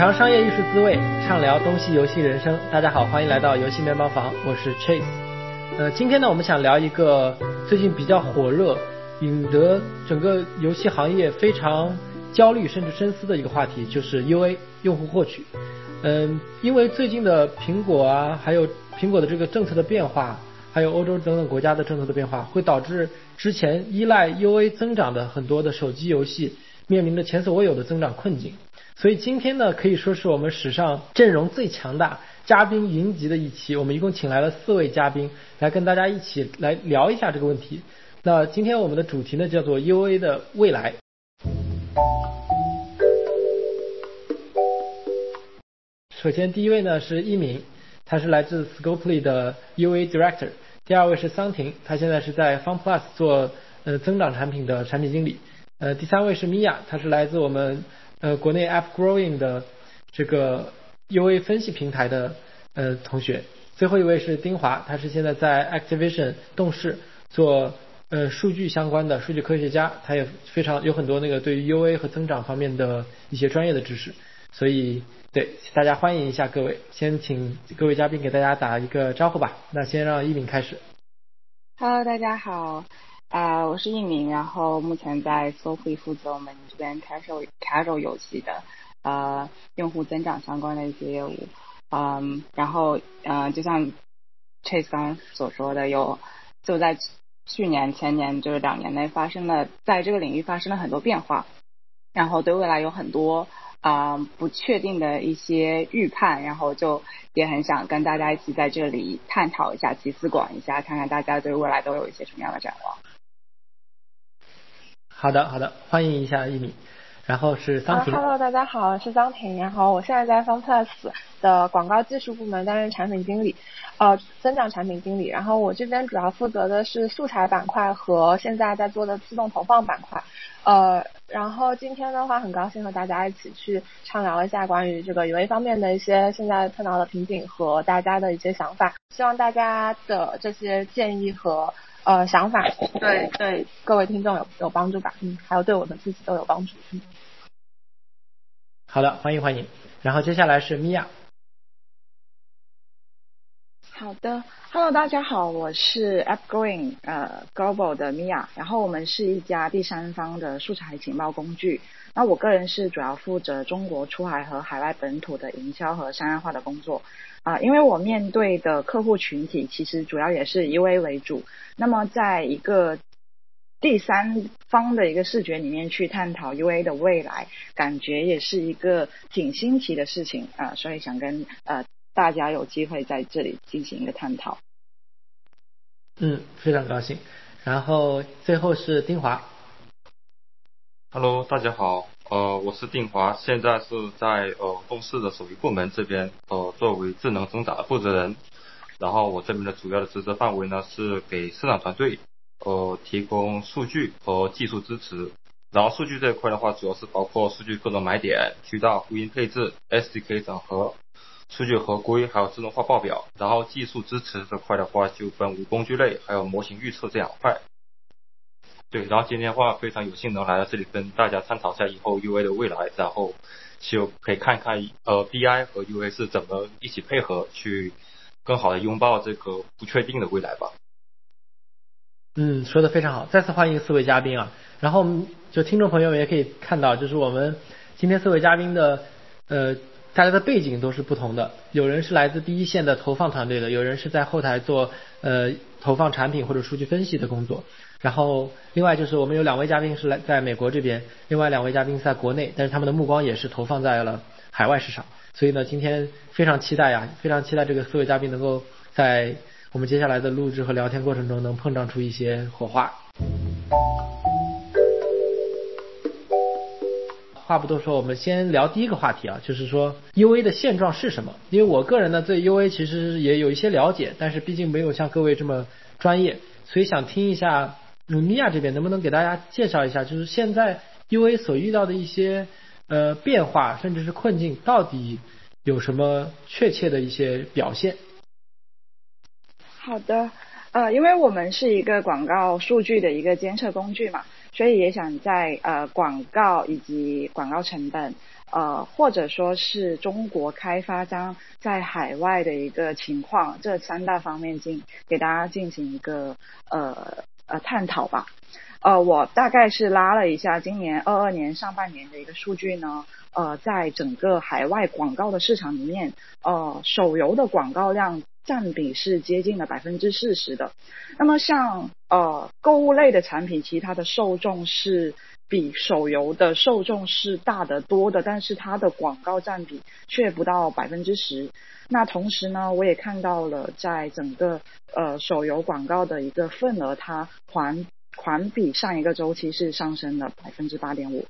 尝商业艺术滋味，畅聊东西游戏人生。大家好，欢迎来到游戏面包房，我是 Chase。呃，今天呢，我们想聊一个最近比较火热，引得整个游戏行业非常焦虑甚至深思的一个话题，就是 UA 用户获取。嗯，因为最近的苹果啊，还有苹果的这个政策的变化，还有欧洲等等国家的政策的变化，会导致之前依赖 UA 增长的很多的手机游戏面临着前所未有的增长困境。所以今天呢，可以说是我们史上阵容最强大、嘉宾云集的一期。我们一共请来了四位嘉宾，来跟大家一起来聊一下这个问题。那今天我们的主题呢，叫做 UA 的未来。首先，第一位呢是一鸣，他是来自 Scopely 的 UA Director。第二位是桑婷，他现在是在 FunPlus 做呃增长产品的产品经理。呃，第三位是米娅，他是来自我们。呃，国内 App Growing 的这个 UA 分析平台的呃同学，最后一位是丁华，他是现在在 Activision 动视做呃数据相关的数据科学家，他也非常有很多那个对于 UA 和增长方面的一些专业的知识，所以对大家欢迎一下各位，先请各位嘉宾给大家打一个招呼吧。那先让一鸣开始。Hello，大家好。啊，我是一鸣，然后目前在 s o f i 负责我们这边 casual casual 游戏的呃用户增长相关的一些业务，嗯，然后嗯，就像 Chase 刚刚所说的，有就在去年前年就是两年内发生了在这个领域发生了很多变化，然后对未来有很多啊不确定的一些预判，然后就也很想跟大家一起在这里探讨一下，集思广益一下，看看大家对未来都有一些什么样的展望。好的，好的，欢迎一下一米，然后是桑婷。Hello，大家好，是桑婷。然后我现在在 FunPlus 的广告技术部门担任产品经理，呃，增长产品经理。然后我这边主要负责的是素材板块和现在在做的自动投放板块。呃，然后今天的话，很高兴和大家一起去畅聊一下关于这个 UA 方面的一些现在碰到的瓶颈和大家的一些想法。希望大家的这些建议和。呃，想法对对各位听众有有帮助吧？嗯，还有对我们自己都有帮助。嗯，好的，欢迎欢迎。然后接下来是米娅。好的，Hello，大家好，我是 AppGrowing 呃 Global 的 Mia，。然后我们是一家第三方的素材情报工具。那我个人是主要负责中国出海和海外本土的营销和商业化的工作。啊，因为我面对的客户群体其实主要也是 UA 为主，那么在一个第三方的一个视觉里面去探讨 UA 的未来，感觉也是一个挺新奇的事情啊，所以想跟呃大家有机会在这里进行一个探讨。嗯，非常高兴。然后最后是丁华。Hello，大家好。呃，我是定华，现在是在呃公司的手机部门这边呃作为智能增长的负责人。然后我这边的主要的职责范围呢是给市场团队呃提供数据和技术支持。然后数据这一块的话，主要是包括数据各种买点、渠道、呼应配置、SDK 整合、数据合规，还有自动化报表。然后技术支持这块的话，就分为工具类还有模型预测这两块。对，然后今天的话非常有幸能来到这里跟大家探讨一下以后 UA 的未来，然后就可以看看呃 BI 和 UA 是怎么一起配合去更好的拥抱这个不确定的未来吧。嗯，说的非常好，再次欢迎四位嘉宾啊。然后就听众朋友们也可以看到，就是我们今天四位嘉宾的呃大家的背景都是不同的，有人是来自第一线的投放团队的，有人是在后台做呃投放产品或者数据分析的工作。然后，另外就是我们有两位嘉宾是来在美国这边，另外两位嘉宾在国内，但是他们的目光也是投放在了海外市场。所以呢，今天非常期待呀，非常期待这个四位嘉宾能够在我们接下来的录制和聊天过程中能碰撞出一些火花。话不多说，我们先聊第一个话题啊，就是说 UA 的现状是什么？因为我个人呢对 UA 其实也有一些了解，但是毕竟没有像各位这么专业，所以想听一下努。米亚这边能不能给大家介绍一下，就是现在 UA 所遇到的一些呃变化，甚至是困境，到底有什么确切的一些表现？好的，呃，因为我们是一个广告数据的一个监测工具嘛，所以也想在呃广告以及广告成本呃，或者说是中国开发商在海外的一个情况，这三大方面进给大家进行一个呃呃探讨吧。呃，我大概是拉了一下今年二二年上半年的一个数据呢，呃，在整个海外广告的市场里面，呃，手游的广告量占比是接近了百分之四十的。那么像呃购物类的产品，其实它的受众是比手游的受众是大得多的，但是它的广告占比却不到百分之十。那同时呢，我也看到了在整个呃手游广告的一个份额，它还。环比上一个周期是上升了百分之八点五，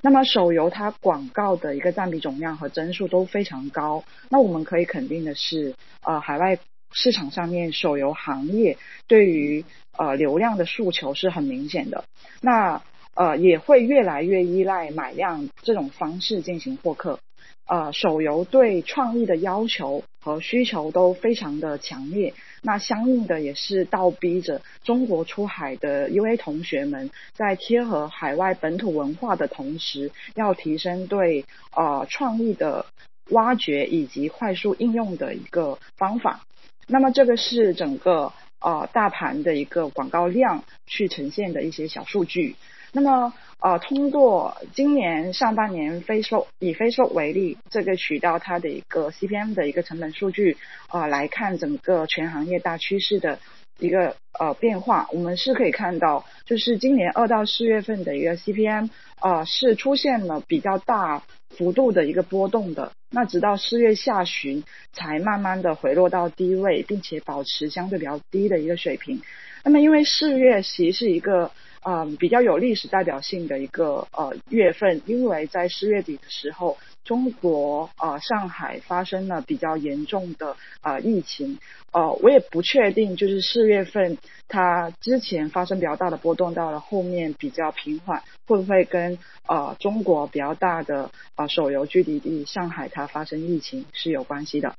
那么手游它广告的一个占比总量和增速都非常高，那我们可以肯定的是，呃，海外市场上面手游行业对于呃流量的诉求是很明显的，那呃也会越来越依赖买量这种方式进行获客。呃，手游对创意的要求和需求都非常的强烈，那相应的也是倒逼着中国出海的 UA 同学们在贴合海外本土文化的同时，要提升对呃创意的挖掘以及快速应用的一个方法。那么这个是整个呃大盘的一个广告量去呈现的一些小数据。那么呃，通过今年上半年 Facebook 以 Facebook 为例，这个渠道它的一个 CPM 的一个成本数据啊来看整个全行业大趋势的一个呃变化，我们是可以看到，就是今年二到四月份的一个 CPM 啊是出现了比较大幅度的一个波动的，那直到四月下旬才慢慢的回落到低位，并且保持相对比较低的一个水平。那么因为四月其实是一个。嗯，比较有历史代表性的一个呃月份，因为在四月底的时候，中国呃上海发生了比较严重的呃疫情，呃我也不确定，就是四月份它之前发生比较大的波动，到了后面比较平缓，会不会跟呃中国比较大的呃手游聚集地上海它发生疫情是有关系的？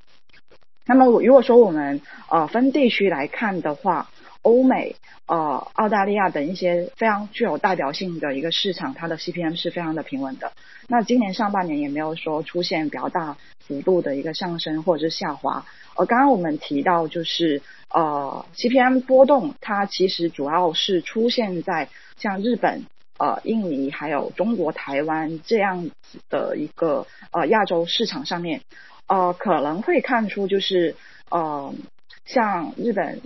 那么如果说我们呃分地区来看的话。欧美、呃、澳大利亚等一些非常具有代表性的一个市场，它的 CPM 是非常的平稳的。那今年上半年也没有说出现比较大幅度的一个上升或者是下滑。呃，刚刚我们提到就是呃 CPM 波动，它其实主要是出现在像日本、呃印尼还有中国台湾这样子的一个呃亚洲市场上面，呃可能会看出就是呃像日本。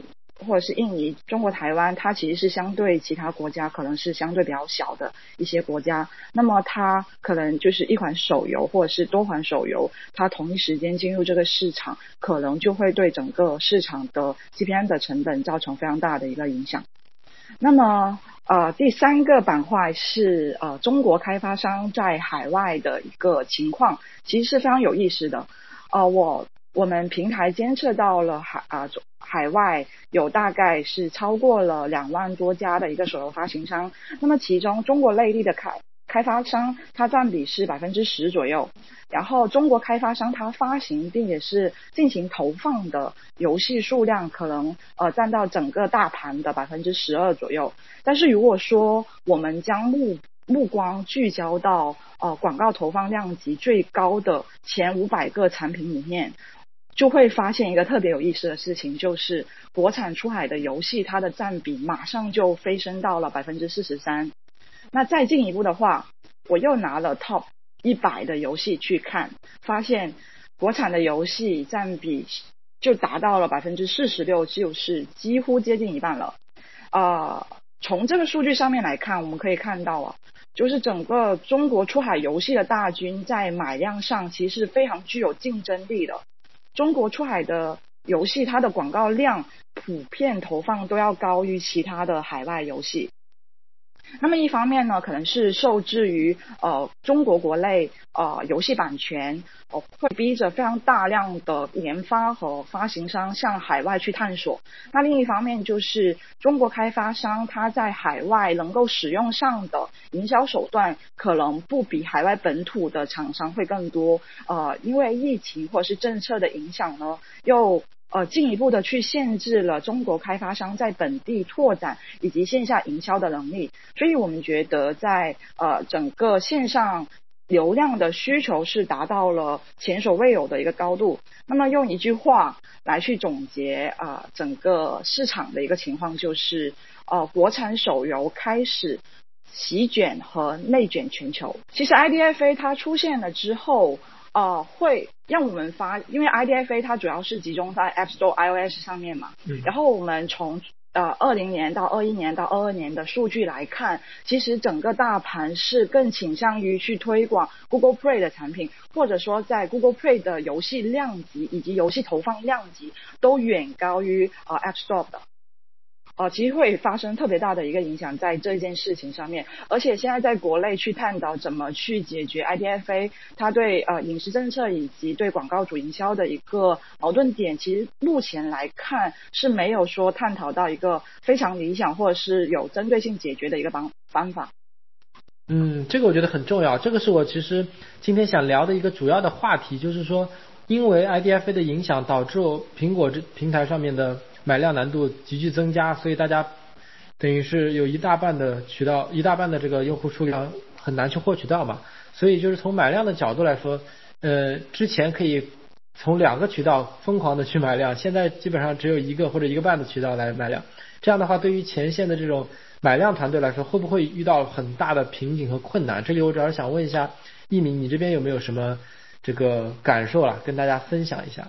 或者是印尼、中国台湾，它其实是相对其他国家可能是相对比较小的一些国家。那么它可能就是一款手游或者是多款手游，它同一时间进入这个市场，可能就会对整个市场的 CPM 的成本造成非常大的一个影响。那么呃，第三个板块是呃中国开发商在海外的一个情况，其实是非常有意思的。呃，我。我们平台监测到了海啊海外有大概是超过了两万多家的一个手游发行商，那么其中中国内地的开开发商它占比是百分之十左右，然后中国开发商它发行并且是进行投放的游戏数量可能呃占到整个大盘的百分之十二左右，但是如果说我们将目目光聚焦到呃广告投放量级最高的前五百个产品里面。就会发现一个特别有意思的事情，就是国产出海的游戏，它的占比马上就飞升到了百分之四十三。那再进一步的话，我又拿了 Top 一百的游戏去看，发现国产的游戏占比就达到了百分之四十六，就是几乎接近一半了。啊，从这个数据上面来看，我们可以看到啊，就是整个中国出海游戏的大军在买量上其实非常具有竞争力的。中国出海的游戏，它的广告量普遍投放都要高于其他的海外游戏。那么一方面呢，可能是受制于呃中国国内呃游戏版权，呃会逼着非常大量的研发和发行商向海外去探索。那另一方面就是中国开发商他在海外能够使用上的营销手段，可能不比海外本土的厂商会更多。呃，因为疫情或者是政策的影响呢，又。呃，进一步的去限制了中国开发商在本地拓展以及线下营销的能力，所以我们觉得在呃整个线上流量的需求是达到了前所未有的一个高度。那么用一句话来去总结啊，整个市场的一个情况就是，呃，国产手游开始席卷和内卷全球。其实 IDFA 它出现了之后，呃，会让我们发，因为 IDFA 它主要是集中在 App Store、iOS 上面嘛，然后我们从呃，二零年到二一年到二二年的数据来看，其实整个大盘是更倾向于去推广 Google Play 的产品，或者说在 Google Play 的游戏量级以及游戏投放量级都远高于啊 App Store 的。哦，其实会发生特别大的一个影响在这件事情上面，而且现在在国内去探讨怎么去解决 IDFA 它对呃饮食政策以及对广告主营销的一个矛盾点，其实目前来看是没有说探讨到一个非常理想或者是有针对性解决的一个方方法。嗯，这个我觉得很重要，这个是我其实今天想聊的一个主要的话题，就是说因为 IDFA 的影响导致苹果这平台上面的。买量难度急剧增加，所以大家等于是有一大半的渠道，一大半的这个用户数量很难去获取到嘛。所以就是从买量的角度来说，呃，之前可以从两个渠道疯狂的去买量，现在基本上只有一个或者一个半的渠道来买量。这样的话，对于前线的这种买量团队来说，会不会遇到很大的瓶颈和困难？这里我主要是想问一下一鸣，你这边有没有什么这个感受啊？跟大家分享一下。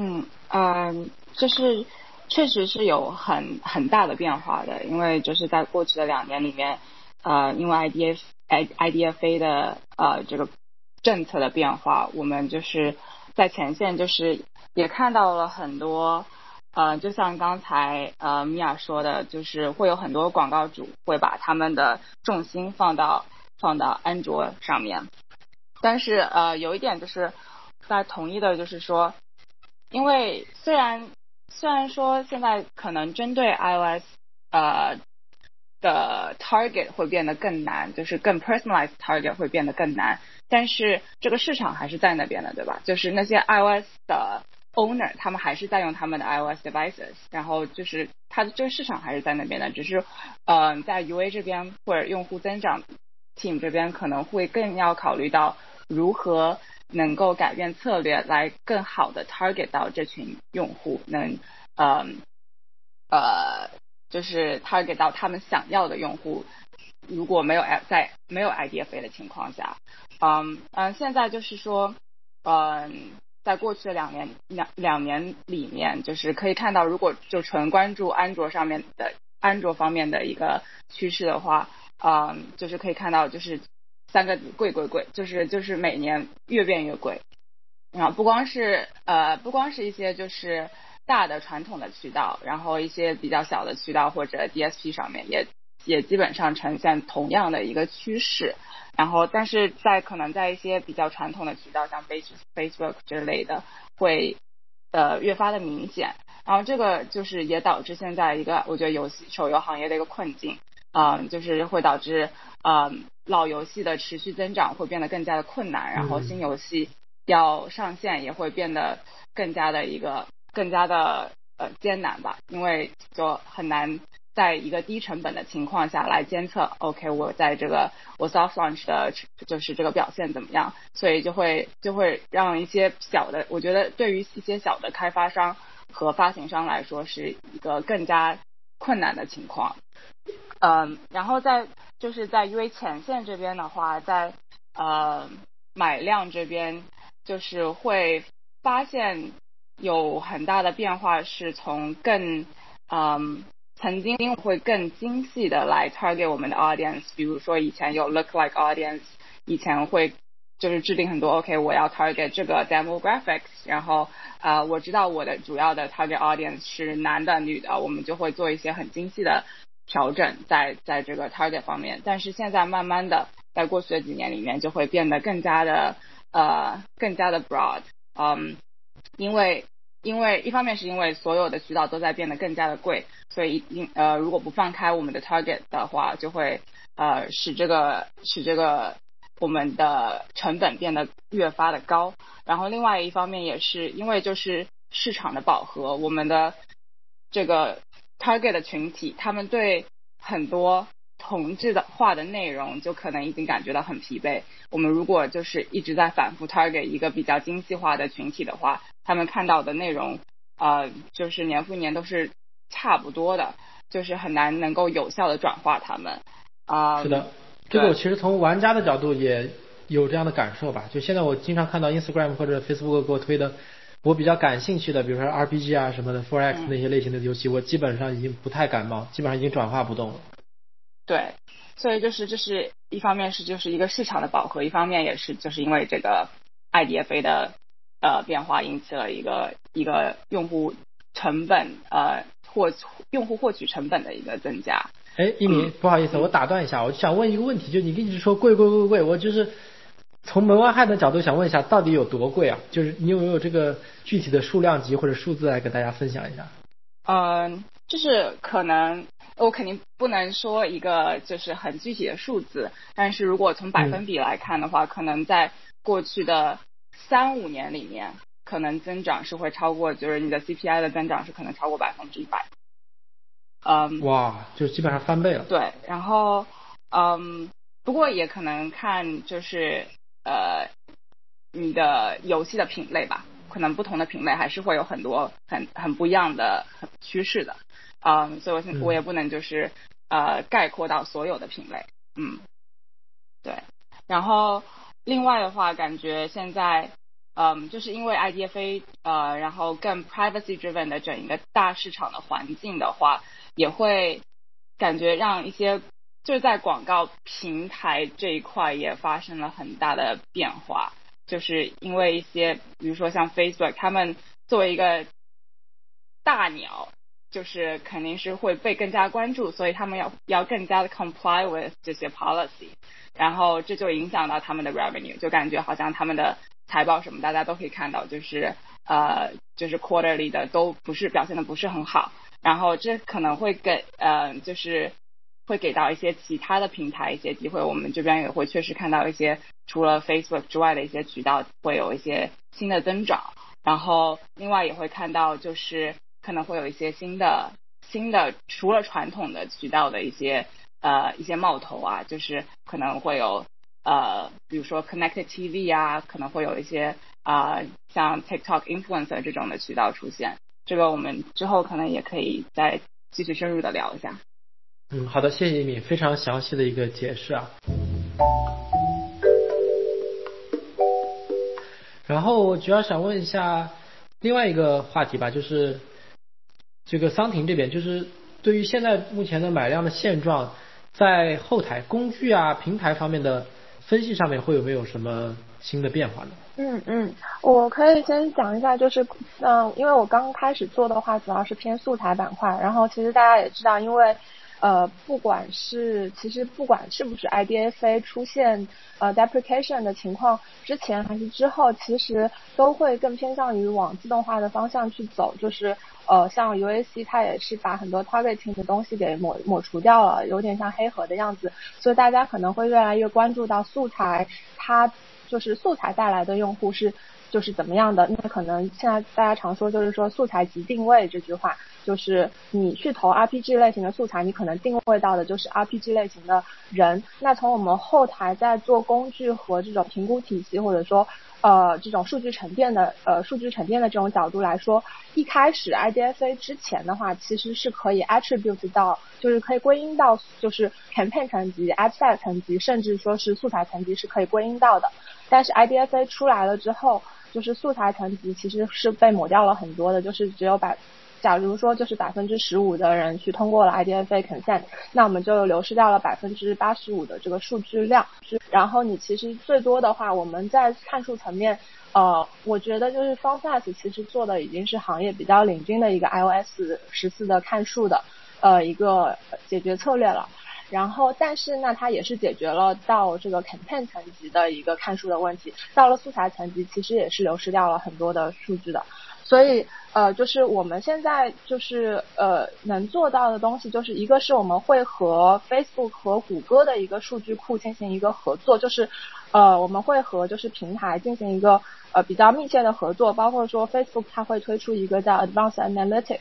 嗯嗯，就是确实是有很很大的变化的，因为就是在过去的两年里面，呃，因为 IDF I IDFA 的呃这个政策的变化，我们就是在前线就是也看到了很多，呃，就像刚才呃米娅说的，就是会有很多广告主会把他们的重心放到放到安卓上面，但是呃有一点就是大家同意的就是说。因为虽然虽然说现在可能针对 iOS 呃的 target 会变得更难，就是更 personalized target 会变得更难，但是这个市场还是在那边的，对吧？就是那些 iOS 的 owner 他们还是在用他们的 iOS devices，然后就是它的这个市场还是在那边的，只是呃在 UA 这边或者用户增长 team 这边可能会更要考虑到如何。能够改变策略来更好的 target 到这群用户，能呃呃就是 target 到他们想要的用户。如果没有在没有 IDFA 的情况下，嗯嗯，现在就是说，嗯，在过去的两年两两年里面，就是可以看到，如果就纯关注安卓上面的安卓方面的一个趋势的话，嗯，就是可以看到就是。三个字贵贵贵，就是就是每年越变越贵，然后不光是呃不光是一些就是大的传统的渠道，然后一些比较小的渠道或者 DSP 上面也也基本上呈现同样的一个趋势，然后但是在可能在一些比较传统的渠道，像 Face Facebook 之类的会呃越发的明显，然后这个就是也导致现在一个我觉得游戏手游行业的一个困境。嗯，就是会导致嗯老游戏的持续增长会变得更加的困难，然后新游戏要上线也会变得更加的一个更加的呃艰难吧，因为就很难在一个低成本的情况下来监测，OK，我在这个我 soft launch 的就是这个表现怎么样，所以就会就会让一些小的，我觉得对于一些小的开发商和发行商来说是一个更加困难的情况。嗯，然后在就是在 UA 前线这边的话，在呃买量这边就是会发现有很大的变化，是从更嗯曾经会更精细的来 target 我们的 audience，比如说以前有 look like audience，以前会就是制定很多 OK 我要 target 这个 demographics，然后呃我知道我的主要的 target audience 是男的女的，我们就会做一些很精细的。调整在在这个 target 方面，但是现在慢慢的，在过去的几年里面，就会变得更加的呃更加的 broad，嗯，因为因为一方面是因为所有的渠道都在变得更加的贵，所以一呃如果不放开我们的 target 的话，就会呃使这个使这个我们的成本变得越发的高，然后另外一方面也是因为就是市场的饱和，我们的这个。Target 的群体，他们对很多同质的化的内容，就可能已经感觉到很疲惫。我们如果就是一直在反复 target 一个比较精细化的群体的话，他们看到的内容，呃，就是年复一年都是差不多的，就是很难能够有效的转化他们。啊，是的，这个我其实从玩家的角度也有这样的感受吧。就现在我经常看到 Instagram 或者 Facebook 给我推的，我比较感兴趣的，比如说 RPG 啊什么的，Forex 那些类型的游戏，我基本上已经不太感冒，基本上已经转化不动了。对，所以就是这是一方面是就是一个市场的饱和，一方面也是就是因为这个 IDFA 的呃变化引起了一个一个用户成本呃获用户获取成本的一个增加。哎，一鸣，不好意思，我打断一下，我就想问一个问题，就你一直说贵贵贵贵，我就是从门外汉的角度想问一下，到底有多贵啊？就是你有没有这个具体的数量级或者数字来跟大家分享一下？嗯，就是可能。我肯定不能说一个就是很具体的数字，但是如果从百分比来看的话，可能在过去的三五年里面，可能增长是会超过，就是你的 CPI 的增长是可能超过百分之一百。嗯，哇，就基本上翻倍了。对，然后嗯，不过也可能看就是呃你的游戏的品类吧，可能不同的品类还是会有很多很很不一样的趋势的。嗯，所以我现我也不能就是呃概括到所有的品类，嗯，对，然后另外的话，感觉现在嗯就是因为 IDFA 呃，然后更 privacy driven 的整一个大市场的环境的话，也会感觉让一些就是在广告平台这一块也发生了很大的变化，就是因为一些比如说像 Facebook，他们作为一个大鸟。就是肯定是会被更加关注，所以他们要要更加的 comply with 这些 policy，然后这就影响到他们的 revenue，就感觉好像他们的财报什么大家都可以看到，就是呃就是 quarterly 的都不是表现的不是很好，然后这可能会给呃就是会给到一些其他的平台一些机会，我们这边也会确实看到一些除了 Facebook 之外的一些渠道会有一些新的增长，然后另外也会看到就是。可能会有一些新的新的，除了传统的渠道的一些呃一些冒头啊，就是可能会有呃，比如说 Connected TV 啊，可能会有一些啊像 TikTok influencer 这种的渠道出现。这个我们之后可能也可以再继续深入的聊一下。嗯，好的，谢谢你，非常详细的一个解释啊。然后我主要想问一下另外一个话题吧，就是。这个桑婷这边就是对于现在目前的买量的现状，在后台工具啊平台方面的分析上面会有没有什么新的变化呢？嗯嗯，我可以先讲一下，就是嗯，因为我刚开始做的话，主要是偏素材板块，然后其实大家也知道，因为。呃，不管是其实不管是不是 IDFA 出现呃 deprecation 的情况之前还是之后，其实都会更偏向于往自动化的方向去走。就是呃，像 UAC 它也是把很多 targeting 的东西给抹抹除掉了，有点像黑盒的样子。所以大家可能会越来越关注到素材，它就是素材带来的用户是就是怎么样的。那可能现在大家常说就是说素材即定位这句话。就是你去投 RPG 类型的素材，你可能定位到的就是 RPG 类型的人。那从我们后台在做工具和这种评估体系，或者说呃这种数据沉淀的呃数据沉淀的这种角度来说，一开始 IDFA 之前的话，其实是可以 attribute 到，就是可以归因到就是 campaign 层级、a d s e t 层级，甚至说是素材层级是可以归因到的。但是 IDFA 出来了之后，就是素材层级其实是被抹掉了很多的，就是只有百。假如说就是百分之十五的人去通过了 IDFA consent，那我们就流失掉了百分之八十五的这个数据量。然后你其实最多的话，我们在看数层面，呃，我觉得就是 f o n f a s 其实做的已经是行业比较领军的一个 iOS 十四的看数的呃一个解决策略了。然后但是呢，它也是解决了到这个 campaign 层级的一个看数的问题。到了素材层级，其实也是流失掉了很多的数据的。所以呃，就是我们现在就是呃能做到的东西，就是一个是我们会和 Facebook 和谷歌的一个数据库进行一个合作，就是呃我们会和就是平台进行一个呃比较密切的合作，包括说 Facebook 它会推出一个叫 Advanced Analytics，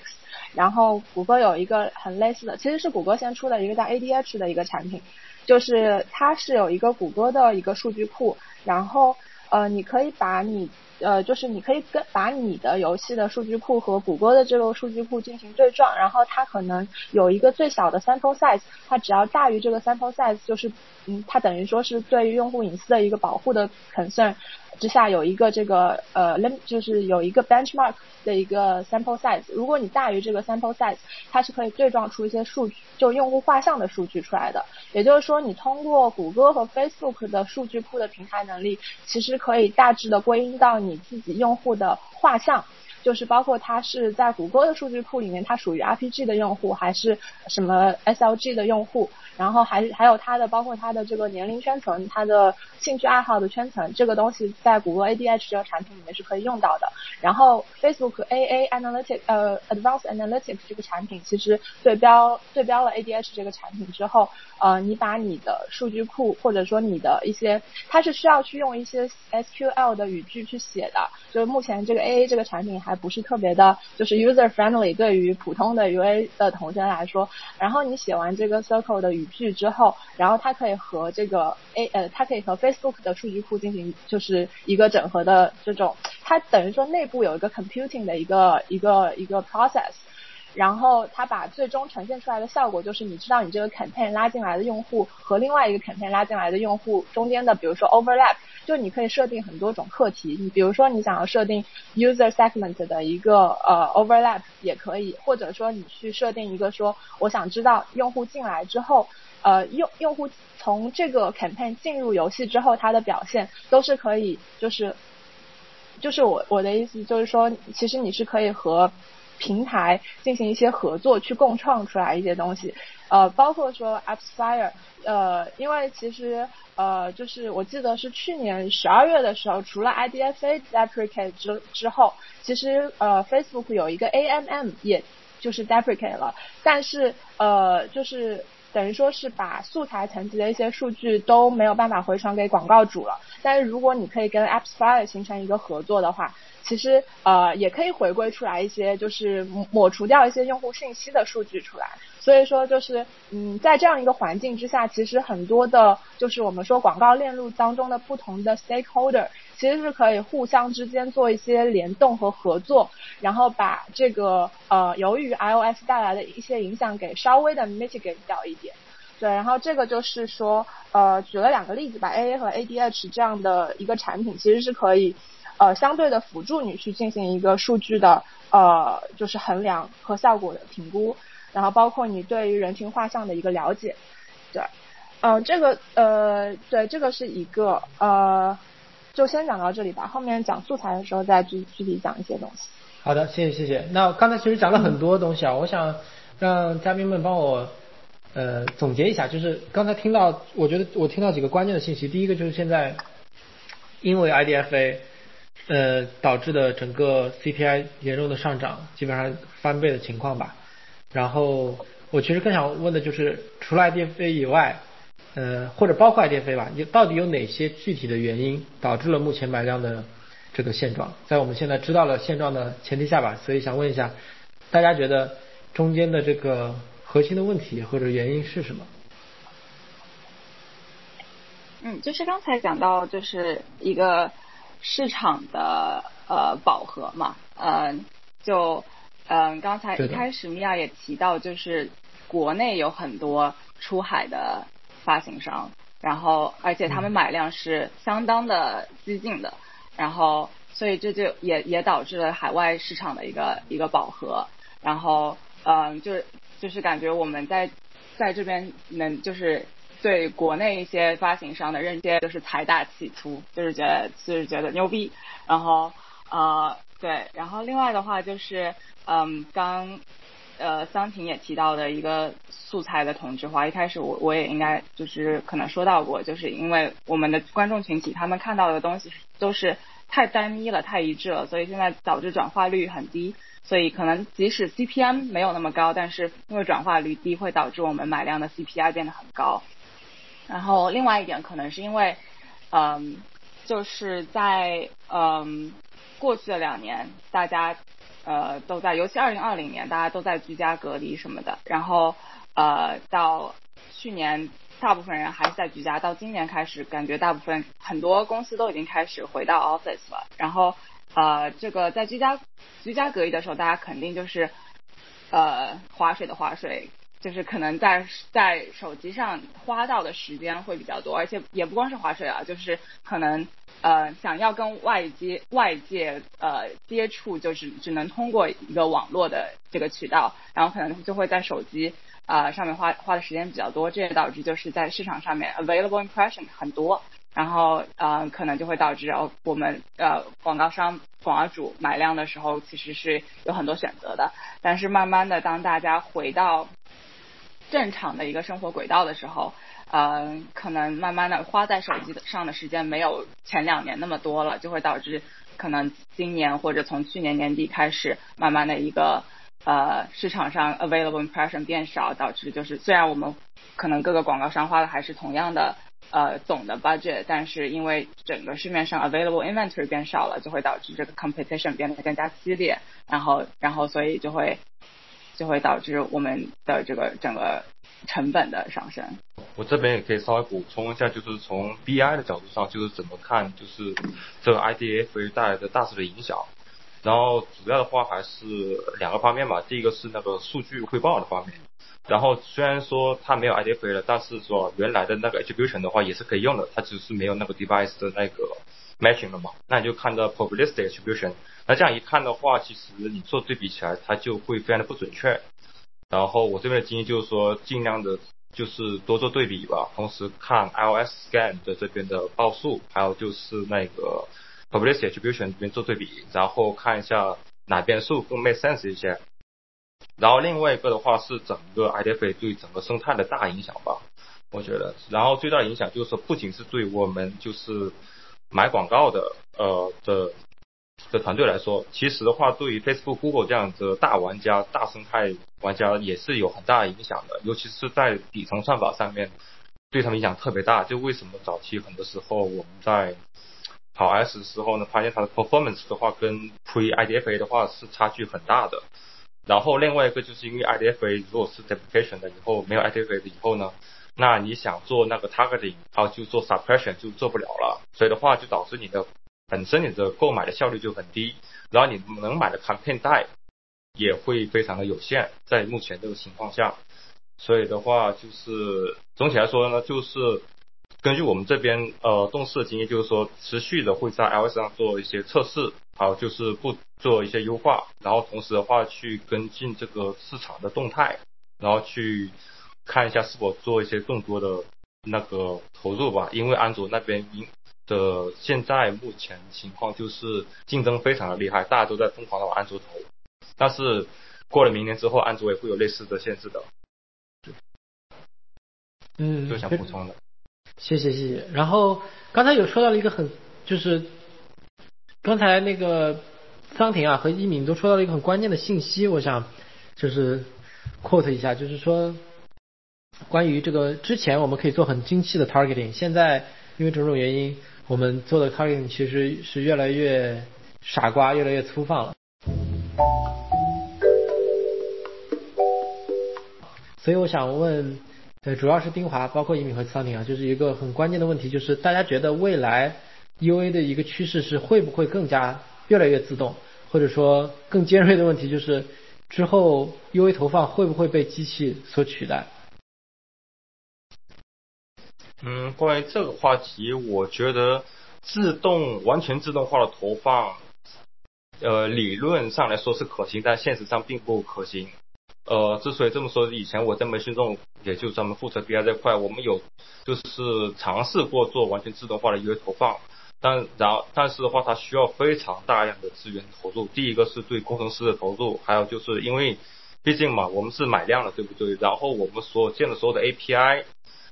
然后谷歌有一个很类似的，其实是谷歌先出的一个叫 ADH 的一个产品，就是它是有一个谷歌的一个数据库，然后呃你可以把你呃，就是你可以跟把你的游戏的数据库和谷歌的这个数据库进行对撞，然后它可能有一个最小的 sample size，它只要大于这个 sample size，就是嗯，它等于说是对于用户隐私的一个保护的 concern 之下有一个这个呃就是有一个 benchmark 的一个 sample size，如果你大于这个 sample size，它是可以对撞出一些数据，就用户画像的数据出来的。也就是说，你通过谷歌和 Facebook 的数据库的平台能力，其实可以大致的归因到你自己用户的画像，就是包括它是在谷歌的数据库里面，它属于 RPG 的用户，还是什么 SLG 的用户，然后还还有它的包括它的这个年龄圈层，它的兴趣爱好的圈层，这个东西在谷歌 ADH 这个产品里面是可以用到的。然后 Facebook AA Analytics 呃 Advanced Analytics 这个产品其实对标对标了 ADH 这个产品之后，呃，你把你的数据库或者说你的一些，它是需要去用一些 SQL 的语句去写的，就是目前这个 AA 这个产品还不是特别的，就是 user friendly 对于普通的 UA 的同学来说，然后你写完这个 Circle 的语句之后，然后它可以和这个 A 呃，它可以和 Facebook 的数据库进行就是一个整合的这种，它等于说内部有一个 computing 的一个一个一个 process。然后它把最终呈现出来的效果，就是你知道你这个 campaign 拉进来的用户和另外一个 campaign 拉进来的用户中间的，比如说 overlap，就你可以设定很多种课题。你比如说你想要设定 user segment 的一个呃 overlap 也可以，或者说你去设定一个说，我想知道用户进来之后，呃用用户从这个 campaign 进入游戏之后，他的表现都是可以，就是就是我我的意思就是说，其实你是可以和平台进行一些合作，去共创出来一些东西，呃，包括说 AppsFire，呃，因为其实呃，就是我记得是去年十二月的时候，除了 IDFA deprecate 之之后，其实呃 Facebook 有一个 AMM 也就是 deprecate 了，但是呃就是等于说是把素材层级的一些数据都没有办法回传给广告主了，但是如果你可以跟 AppsFire 形成一个合作的话。其实呃也可以回归出来一些，就是抹除掉一些用户信息的数据出来。所以说就是嗯，在这样一个环境之下，其实很多的，就是我们说广告链路当中的不同的 stakeholder，其实是可以互相之间做一些联动和合作，然后把这个呃由于 iOS 带来的一些影响给稍微的 mitigate 掉一点。对，然后这个就是说呃举了两个例子吧，AA 和 ADH 这样的一个产品其实是可以。呃，相对的辅助你去进行一个数据的呃，就是衡量和效果的评估，然后包括你对于人群画像的一个了解，对，嗯，这个呃，对，这个是一个呃，就先讲到这里吧，后面讲素材的时候再具具体讲一些东西。好的，谢谢谢谢。那刚才其实讲了很多东西啊，我想让嘉宾们帮我呃总结一下，就是刚才听到，我觉得我听到几个关键的信息，第一个就是现在因为 IDFA。呃，导致的整个 CPI 严重的上涨，基本上翻倍的情况吧。然后我其实更想问的就是，除了 idc 以外，呃，或者包括 idc 吧，你到底有哪些具体的原因导致了目前买量的这个现状？在我们现在知道了现状的前提下吧，所以想问一下，大家觉得中间的这个核心的问题或者原因是什么？嗯，就是刚才讲到，就是一个。市场的呃饱和嘛，嗯，就嗯刚才一开始米娅也提到，就是国内有很多出海的发行商，然后而且他们买量是相当的激进的，然后所以这就也也导致了海外市场的一个一个饱和，然后嗯就是就是感觉我们在在这边能就是。对国内一些发行商的认知就是财大气粗，就是觉得就是觉得牛逼，然后呃对，然后另外的话就是嗯刚呃桑婷也提到的一个素材的同质化，一开始我我也应该就是可能说到过，就是因为我们的观众群体他们看到的东西都是太单一了，太一致了，所以现在导致转化率很低。所以可能即使 CPM 没有那么高，但是因为转化率低，会导致我们买量的 CPI 变得很高。然后另外一点可能是因为，嗯，就是在嗯过去的两年，大家呃都在，尤其二零二零年，大家都在居家隔离什么的。然后呃到去年，大部分人还是在居家，到今年开始，感觉大部分很多公司都已经开始回到 office 了。然后。呃，这个在居家居家隔离的时候，大家肯定就是呃划水的划水，就是可能在在手机上花到的时间会比较多，而且也不光是划水啊，就是可能呃想要跟外界外界呃接触，就是只能通过一个网络的这个渠道，然后可能就会在手机啊上面花花的时间比较多，这也导致就是在市场上面 available impression 很多。然后呃，可能就会导致哦，我们呃广告商、广告主买量的时候其实是有很多选择的。但是慢慢的，当大家回到正常的一个生活轨道的时候，呃，可能慢慢的花在手机上的时间没有前两年那么多了，就会导致可能今年或者从去年年底开始，慢慢的一个呃市场上 available impression 变少，导致就是虽然我们可能各个广告商花的还是同样的。呃，总的 budget，但是因为整个市面上 available inventory 变少了，就会导致这个 competition 变得更加激烈，然后，然后所以就会就会导致我们的这个整个成本的上升。我这边也可以稍微补充一下，就是从 BI 的角度上，就是怎么看，就是这个 IDF 带来的大致的影响。然后主要的话还是两个方面吧，第一个是那个数据汇报的方面。然后虽然说它没有 IDF 了，但是说原来的那个 attribution 的话也是可以用的，它只是没有那个 device 的那个 matching 了嘛。那你就看到 probabilistic attribution，那这样一看的话，其实你做对比起来，它就会非常的不准确。然后我这边的经验就是说，尽量的就是多做对比吧，同时看 iOS scan 的这边的报数，还有就是那个 public attribution 这边做对比，然后看一下哪边数更 make sense 一些。然后另外一个的话是整个 IDFA 对整个生态的大影响吧，我觉得。然后最大的影响就是说，不仅是对我们就是买广告的呃的的团队来说，其实的话对于 Facebook、Google 这样的大玩家、大生态玩家也是有很大影响的，尤其是在底层算法上面，对他们影响特别大。就为什么早期很多时候我们在跑 S 的时候呢，发现它的 performance 的话跟 Pre IDFA 的话是差距很大的。然后另外一个就是因为 IDFA 如果是 deprecation 的以后没有 IDFA 的以后呢，那你想做那个 targeting，然后就做 suppression 就做不了了，所以的话就导致你的本身你的购买的效率就很低，然后你能买的 campaign 带也会非常的有限，在目前这个情况下，所以的话就是总体来说呢，就是。根据我们这边呃动视的经验，就是说持续的会在 iOS 上做一些测试，还有就是不做一些优化，然后同时的话去跟进这个市场的动态，然后去看一下是否做一些更多的那个投入吧。因为安卓那边的现在目前情况就是竞争非常的厉害，大家都在疯狂的往安卓投，但是过了明年之后，安卓也会有类似的限制的。嗯，就想补充的。谢谢谢谢。然后刚才有说到了一个很，就是刚才那个桑婷啊和一敏都说到了一个很关键的信息，我想就是 quote 一下，就是说关于这个之前我们可以做很精细的 targeting，现在因为种种原因，我们做的 carving 其实是越来越傻瓜，越来越粗放了。所以我想问。对，主要是丁华，包括一米和桑宁啊，就是一个很关键的问题，就是大家觉得未来 UA 的一个趋势是会不会更加越来越自动，或者说更尖锐的问题就是之后 UA 投放会不会被机器所取代？嗯，关于这个话题，我觉得自动完全自动化的投放，呃，理论上来说是可行，但现实上并不可行。呃，之所以这么说，以前我在媒训中，也就专门负责 BI 这块，我们有就是尝试过做完全自动化的 UA 投放，但然后但是的话，它需要非常大量的资源投入。第一个是对工程师的投入，还有就是因为毕竟嘛，我们是买量的，对不对？然后我们所建的所有的 API，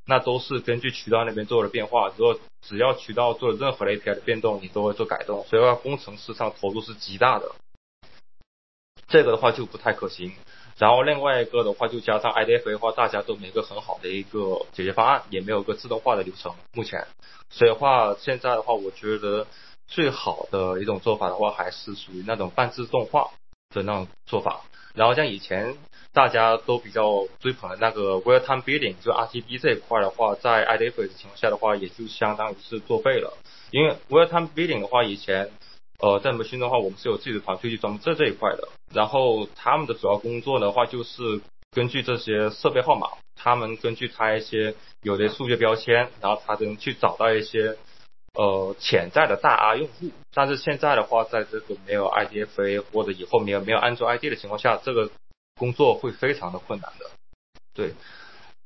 那都是根据渠道那边做的变化。如果只要渠道做任何的 API 的变动，你都会做改动，所以话工程师上投入是极大的。这个的话就不太可行。然后另外一个的话，就加上 IDF 的话，大家都没一个很好的一个解决方案，也没有个自动化的流程。目前，所以话现在的话，我觉得最好的一种做法的话，还是属于那种半自动化的那种做法。然后像以前大家都比较追捧的那个 Real Time Bidding，就 RTB 这一块的话，在 IDF 的情况下的话，也就相当于是作废了。因为 Real Time Bidding 的话，以前呃，在腾讯的话，我们是有自己的团队去专门做这一块的。然后他们的主要工作的话，就是根据这些设备号码，他们根据它一些有的数据标签，然后他能去找到一些呃潜在的大 R 用户。但是现在的话，在这个没有 IDFA 或者以后没有没有安卓 ID 的情况下，这个工作会非常的困难的。对。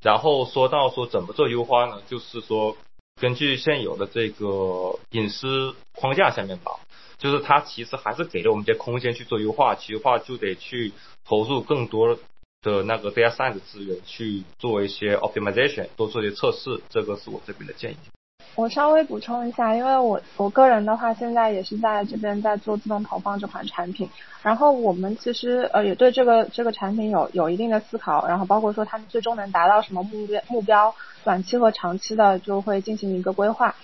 然后说到说怎么做优化呢？就是说根据现有的这个隐私框架下面吧。就是它其实还是给了我们一些空间去做优化，其实话就得去投入更多的那个 data science 资源去做一些 optimization，多做一些测试，这个是我这边的建议。我稍微补充一下，因为我我个人的话，现在也是在这边在做自动投放这款产品，然后我们其实呃也对这个这个产品有有一定的思考，然后包括说他们最终能达到什么目标目标，短期和长期的就会进行一个规划。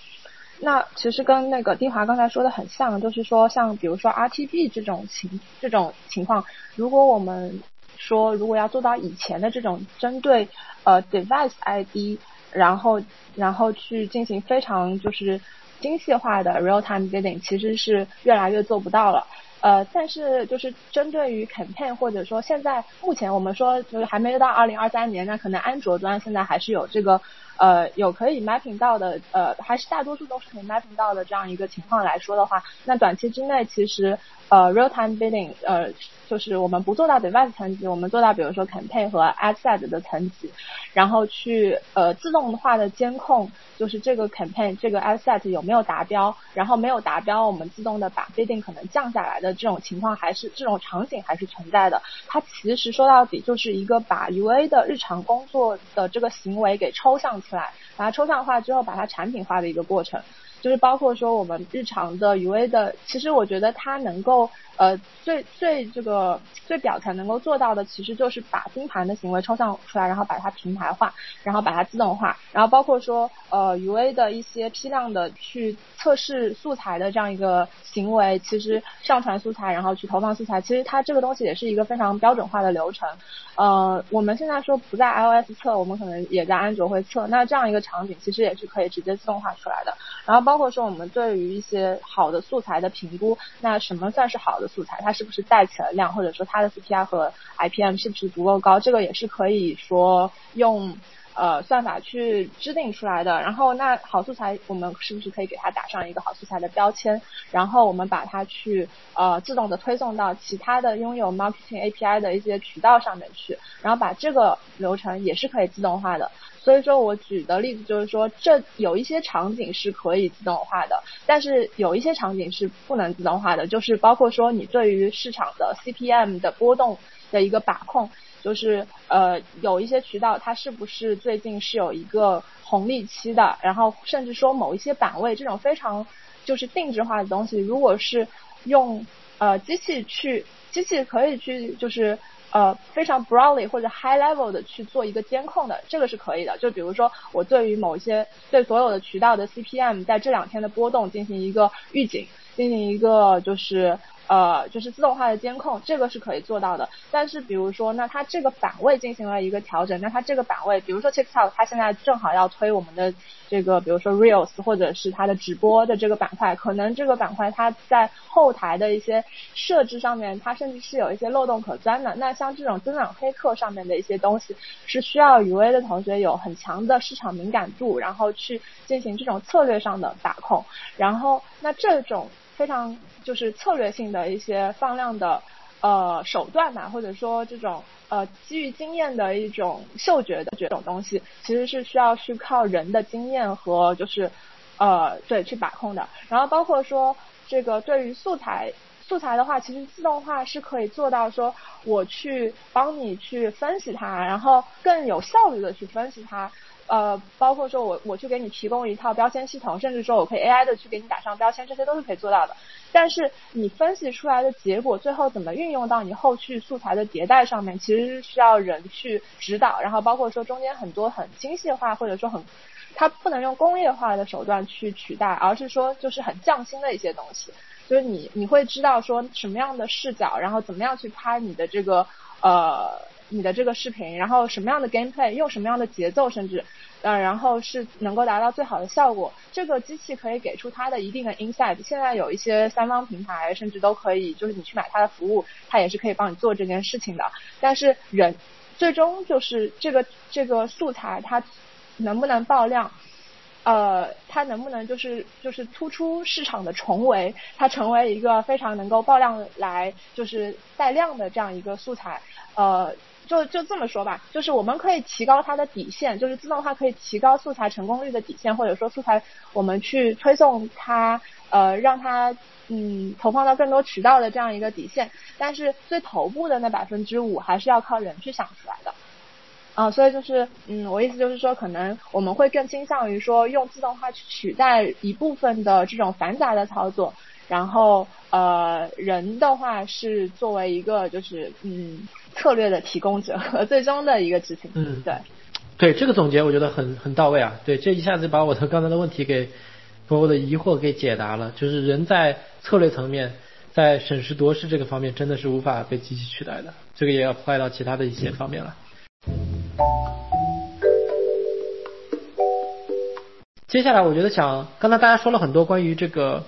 那其实跟那个丁华刚才说的很像，就是说像比如说 RTB 这种情这种情况，如果我们说如果要做到以前的这种针对呃 device ID，然后然后去进行非常就是精细化的 real time bidding，其实是越来越做不到了。呃，但是就是针对于 campaign 或者说现在目前我们说就是还没有到二零二三年，那可能安卓端现在还是有这个。呃，有可以 mapping 到的，呃，还是大多数都是可以 mapping 到的这样一个情况来说的话，那短期之内其实呃 real time bidding，呃，就是我们不做到 device 层级，我们做到比如说 campaign 和 asset 的层级，然后去呃自动化的监控，就是这个 campaign 这个 asset 有没有达标，然后没有达标，我们自动的把 bidding 可能降下来的这种情况还是这种场景还是存在的。它其实说到底就是一个把 UA 的日常工作的这个行为给抽象。出来，把它抽象化之后，把它产品化的一个过程，就是包括说我们日常的 UA 的，其实我觉得它能够。呃，最最这个最表层能够做到的，其实就是把盯盘的行为抽象出来，然后把它平台化，然后把它自动化，然后包括说呃 UA 的一些批量的去测试素材的这样一个行为，其实上传素材然后去投放素材，其实它这个东西也是一个非常标准化的流程。呃，我们现在说不在 iOS 测，我们可能也在安卓会测，那这样一个场景其实也是可以直接自动化出来的。然后包括说我们对于一些好的素材的评估，那什么算是好的？素材它是不是带起了量，或者说它的 CPI 和 IPM 是不是足够高，这个也是可以说用呃算法去制定出来的。然后那好素材，我们是不是可以给它打上一个好素材的标签？然后我们把它去呃自动的推送到其他的拥有 marketing API 的一些渠道上面去，然后把这个流程也是可以自动化的。所以说我举的例子就是说，这有一些场景是可以自动化的，但是有一些场景是不能自动化的，就是包括说你对于市场的 CPM 的波动的一个把控，就是呃有一些渠道它是不是最近是有一个红利期的，然后甚至说某一些版位这种非常就是定制化的东西，如果是用呃机器去，机器可以去就是。呃，非常 broadly 或者 high level 的去做一个监控的，这个是可以的。就比如说，我对于某一些对所有的渠道的 CPM 在这两天的波动进行一个预警，进行一个就是。呃，就是自动化的监控，这个是可以做到的。但是，比如说，那它这个版位进行了一个调整，那它这个版位，比如说 TikTok，它现在正好要推我们的这个，比如说 Reels 或者是它的直播的这个板块，可能这个板块它在后台的一些设置上面，它甚至是有一些漏洞可钻的。那像这种增长黑客上面的一些东西，是需要 UA 的同学有很强的市场敏感度，然后去进行这种策略上的把控。然后，那这种。非常就是策略性的一些放量的呃手段吧，或者说这种呃基于经验的一种嗅觉的这种东西，其实是需要去靠人的经验和就是呃对去把控的。然后包括说这个对于素材素材的话，其实自动化是可以做到说我去帮你去分析它，然后更有效率的去分析它。呃，包括说我我去给你提供一套标签系统，甚至说我可以 AI 的去给你打上标签，这些都是可以做到的。但是你分析出来的结果，最后怎么运用到你后续素材的迭代上面，其实是需要人去指导。然后包括说中间很多很精细化或者说很，它不能用工业化的手段去取代，而是说就是很匠心的一些东西。就是你你会知道说什么样的视角，然后怎么样去拍你的这个呃。你的这个视频，然后什么样的 gameplay，用什么样的节奏，甚至，呃，然后是能够达到最好的效果。这个机器可以给出它的一定的 insight。现在有一些三方平台，甚至都可以，就是你去买它的服务，它也是可以帮你做这件事情的。但是人最终就是这个这个素材它能不能爆量，呃，它能不能就是就是突出市场的重围，它成为一个非常能够爆量来就是带量的这样一个素材，呃。就就这么说吧，就是我们可以提高它的底线，就是自动化可以提高素材成功率的底线，或者说素材我们去推送它，呃，让它嗯投放到更多渠道的这样一个底线。但是最头部的那百分之五还是要靠人去想出来的，啊，所以就是嗯，我意思就是说，可能我们会更倾向于说用自动化去取代一部分的这种繁杂的操作，然后呃，人的话是作为一个就是嗯。策略的提供者和最终的一个执行。嗯，对，对这个总结我觉得很很到位啊。对，这一下子把我的刚才的问题给把我的疑惑给解答了。就是人在策略层面，在审时度势这个方面，真的是无法被机器取代的。这个也要坏到其他的一些方面了。接下来，我觉得想刚才大家说了很多关于这个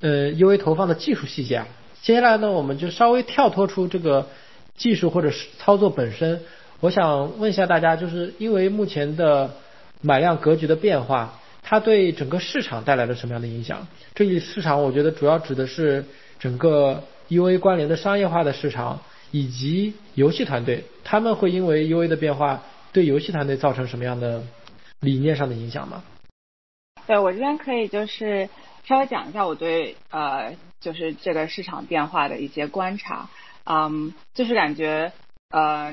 呃 UA 投放的技术细节啊。接下来呢，我们就稍微跳脱出这个。技术或者是操作本身，我想问一下大家，就是因为目前的买量格局的变化，它对整个市场带来了什么样的影响？这一市场我觉得主要指的是整个 UA 关联的商业化的市场，以及游戏团队，他们会因为 UA 的变化对游戏团队造成什么样的理念上的影响吗？对我这边可以就是稍微讲一下我对呃就是这个市场变化的一些观察。嗯，就是感觉，呃，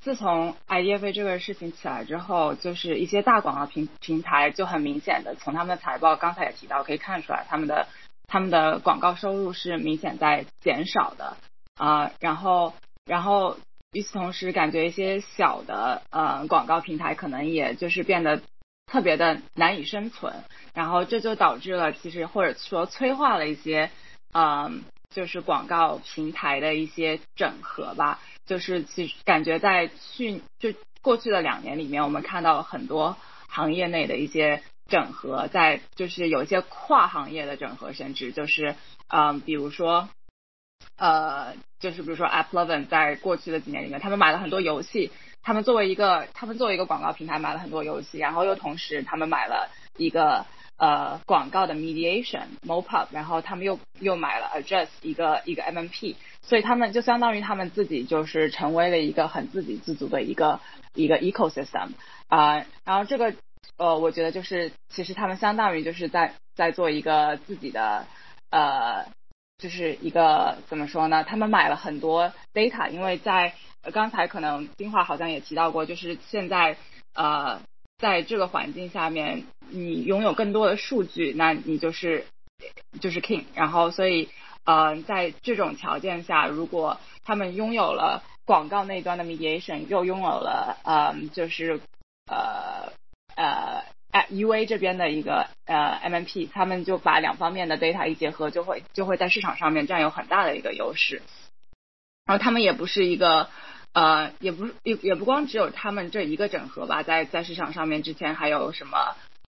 自从 IDFA 这个事情起来之后，就是一些大广告平平台就很明显的从他们的财报刚才也提到可以看出来，他们的他们的广告收入是明显在减少的啊，然后然后与此同时，感觉一些小的呃广告平台可能也就是变得特别的难以生存，然后这就导致了其实或者说催化了一些嗯。就是广告平台的一些整合吧，就是其实感觉在去就过去的两年里面，我们看到了很多行业内的一些整合，在就是有一些跨行业的整合，甚至就是嗯，比如说呃，就是比如说 AppLovin 在过去的几年里面，他们买了很多游戏，他们作为一个他们作为一个广告平台买了很多游戏，然后又同时他们买了一个。呃，广告的 mediation mop，然后他们又又买了 address 一个一个 MMP，所以他们就相当于他们自己就是成为了一个很自给自足的一个一个 ecosystem 啊，然后这个呃，我觉得就是其实他们相当于就是在在做一个自己的呃，就是一个怎么说呢？他们买了很多 data，因为在刚才可能金华好像也提到过，就是现在呃。在这个环境下面，你拥有更多的数据，那你就是就是 king。然后，所以呃，在这种条件下，如果他们拥有了广告那端的 mediation，又拥有了呃，就是呃呃 UA 这边的一个呃 MMP，他们就把两方面的 data 一结合，就会就会在市场上面占有很大的一个优势。然后，他们也不是一个。呃，也不也也不光只有他们这一个整合吧，在在市场上面之前还有什么？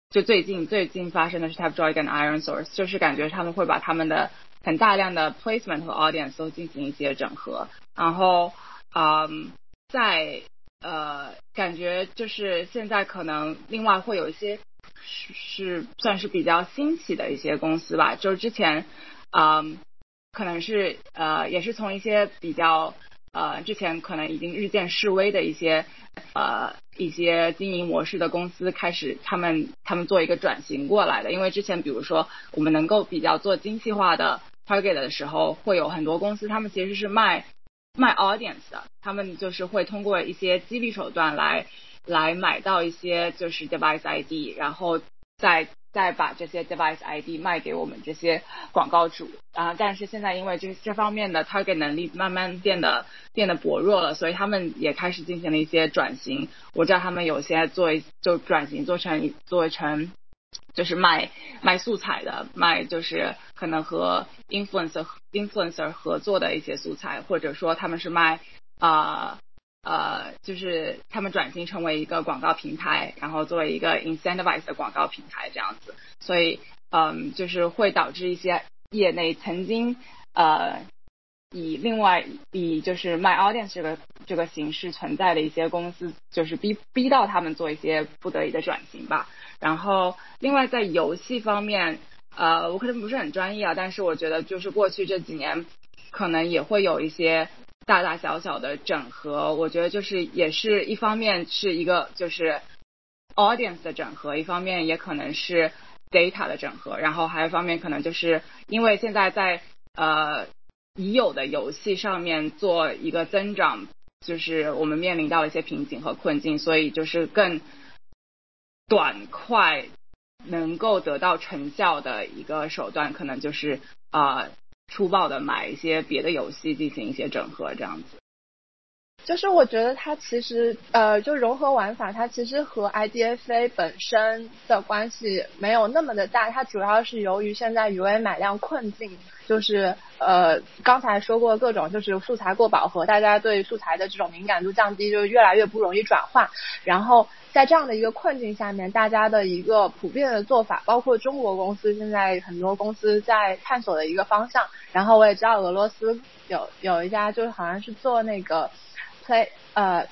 就最近最近发生的是 TapJoy 跟 IronSource，就是感觉他们会把他们的很大量的 placement 和 audience 都进行一些整合，然后嗯，在呃感觉就是现在可能另外会有一些是是算是比较新起的一些公司吧，就是之前嗯可能是呃也是从一些比较。呃，之前可能已经日渐式微的一些呃一些经营模式的公司开始，他们他们做一个转型过来的。因为之前比如说我们能够比较做精细化的 target 的时候，会有很多公司他们其实是卖卖 audience 的，他们就是会通过一些激励手段来来买到一些就是 device ID，然后再再把这些 device ID 卖给我们这些广告主啊。但是现在因为这这方面的 target 能力慢慢变得变得薄弱了，所以他们也开始进行了一些转型。我知道他们有些做就转型做成做成。就是卖卖素材的，卖就是可能和 influencer influencer 合作的一些素材，或者说他们是卖啊呃，就是他们转型成为一个广告平台，然后作为一个 incentivize 的广告平台这样子，所以嗯，就是会导致一些业内曾经呃以另外以就是卖 audience 这个这个形式存在的一些公司，就是逼逼到他们做一些不得已的转型吧。然后，另外在游戏方面，呃，我可能不是很专业啊，但是我觉得就是过去这几年，可能也会有一些大大小小的整合。我觉得就是也是一方面是一个就是 audience 的整合，一方面也可能是 data 的整合。然后还有一方面可能就是因为现在在呃已有的游戏上面做一个增长，就是我们面临到一些瓶颈和困境，所以就是更。短快能够得到成效的一个手段，可能就是啊粗暴的买一些别的游戏进行一些整合，这样子。就是我觉得它其实呃，就融合玩法，它其实和 IDFA 本身的关系没有那么的大，它主要是由于现在 UA 买量困境，就是呃刚才说过各种就是素材过饱和，大家对素材的这种敏感度降低，就越来越不容易转化，然后。在这样的一个困境下面，大家的一个普遍的做法，包括中国公司现在很多公司在探索的一个方向。然后我也知道俄罗斯有有一家就是好像是做那个 play 呃，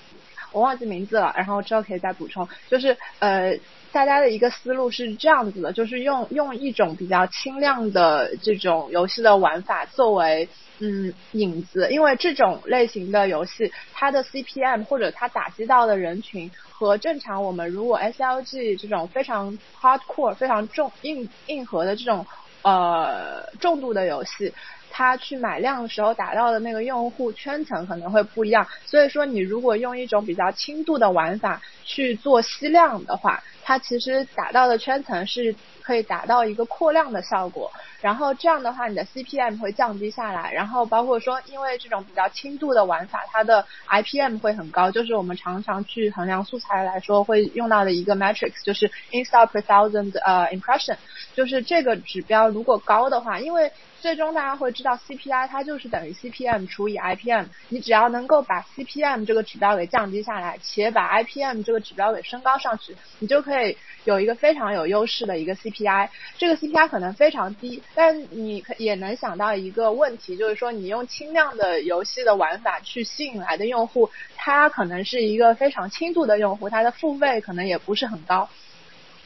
我忘记名字了，然后之后可以再补充。就是呃，大家的一个思路是这样子的，就是用用一种比较轻量的这种游戏的玩法作为嗯引子，因为这种类型的游戏它的 CPM 或者它打击到的人群。和正常我们如果 SLG 这种非常 hardcore 非常重硬硬核的这种呃重度的游戏，它去买量的时候达到的那个用户圈层可能会不一样。所以说你如果用一种比较轻度的玩法去做吸量的话，它其实达到的圈层是可以达到一个扩量的效果。然后这样的话，你的 CPM 会降低下来。然后包括说，因为这种比较轻度的玩法，它的 IPM 会很高，就是我们常常去衡量素材来说会用到的一个 metrics，就是 install per thousand 呃 impression，就是这个指标如果高的话，因为最终大家会知道 CPI 它就是等于 CPM 除以 IPM，你只要能够把 CPM 这个指标给降低下来，且把 IPM 这个指标给升高上去，你就可以有一个非常有优势的一个 CPI。这个 CPI 可能非常低。但你可也能想到一个问题，就是说你用轻量的游戏的玩法去吸引来的用户，他可能是一个非常轻度的用户，他的付费可能也不是很高。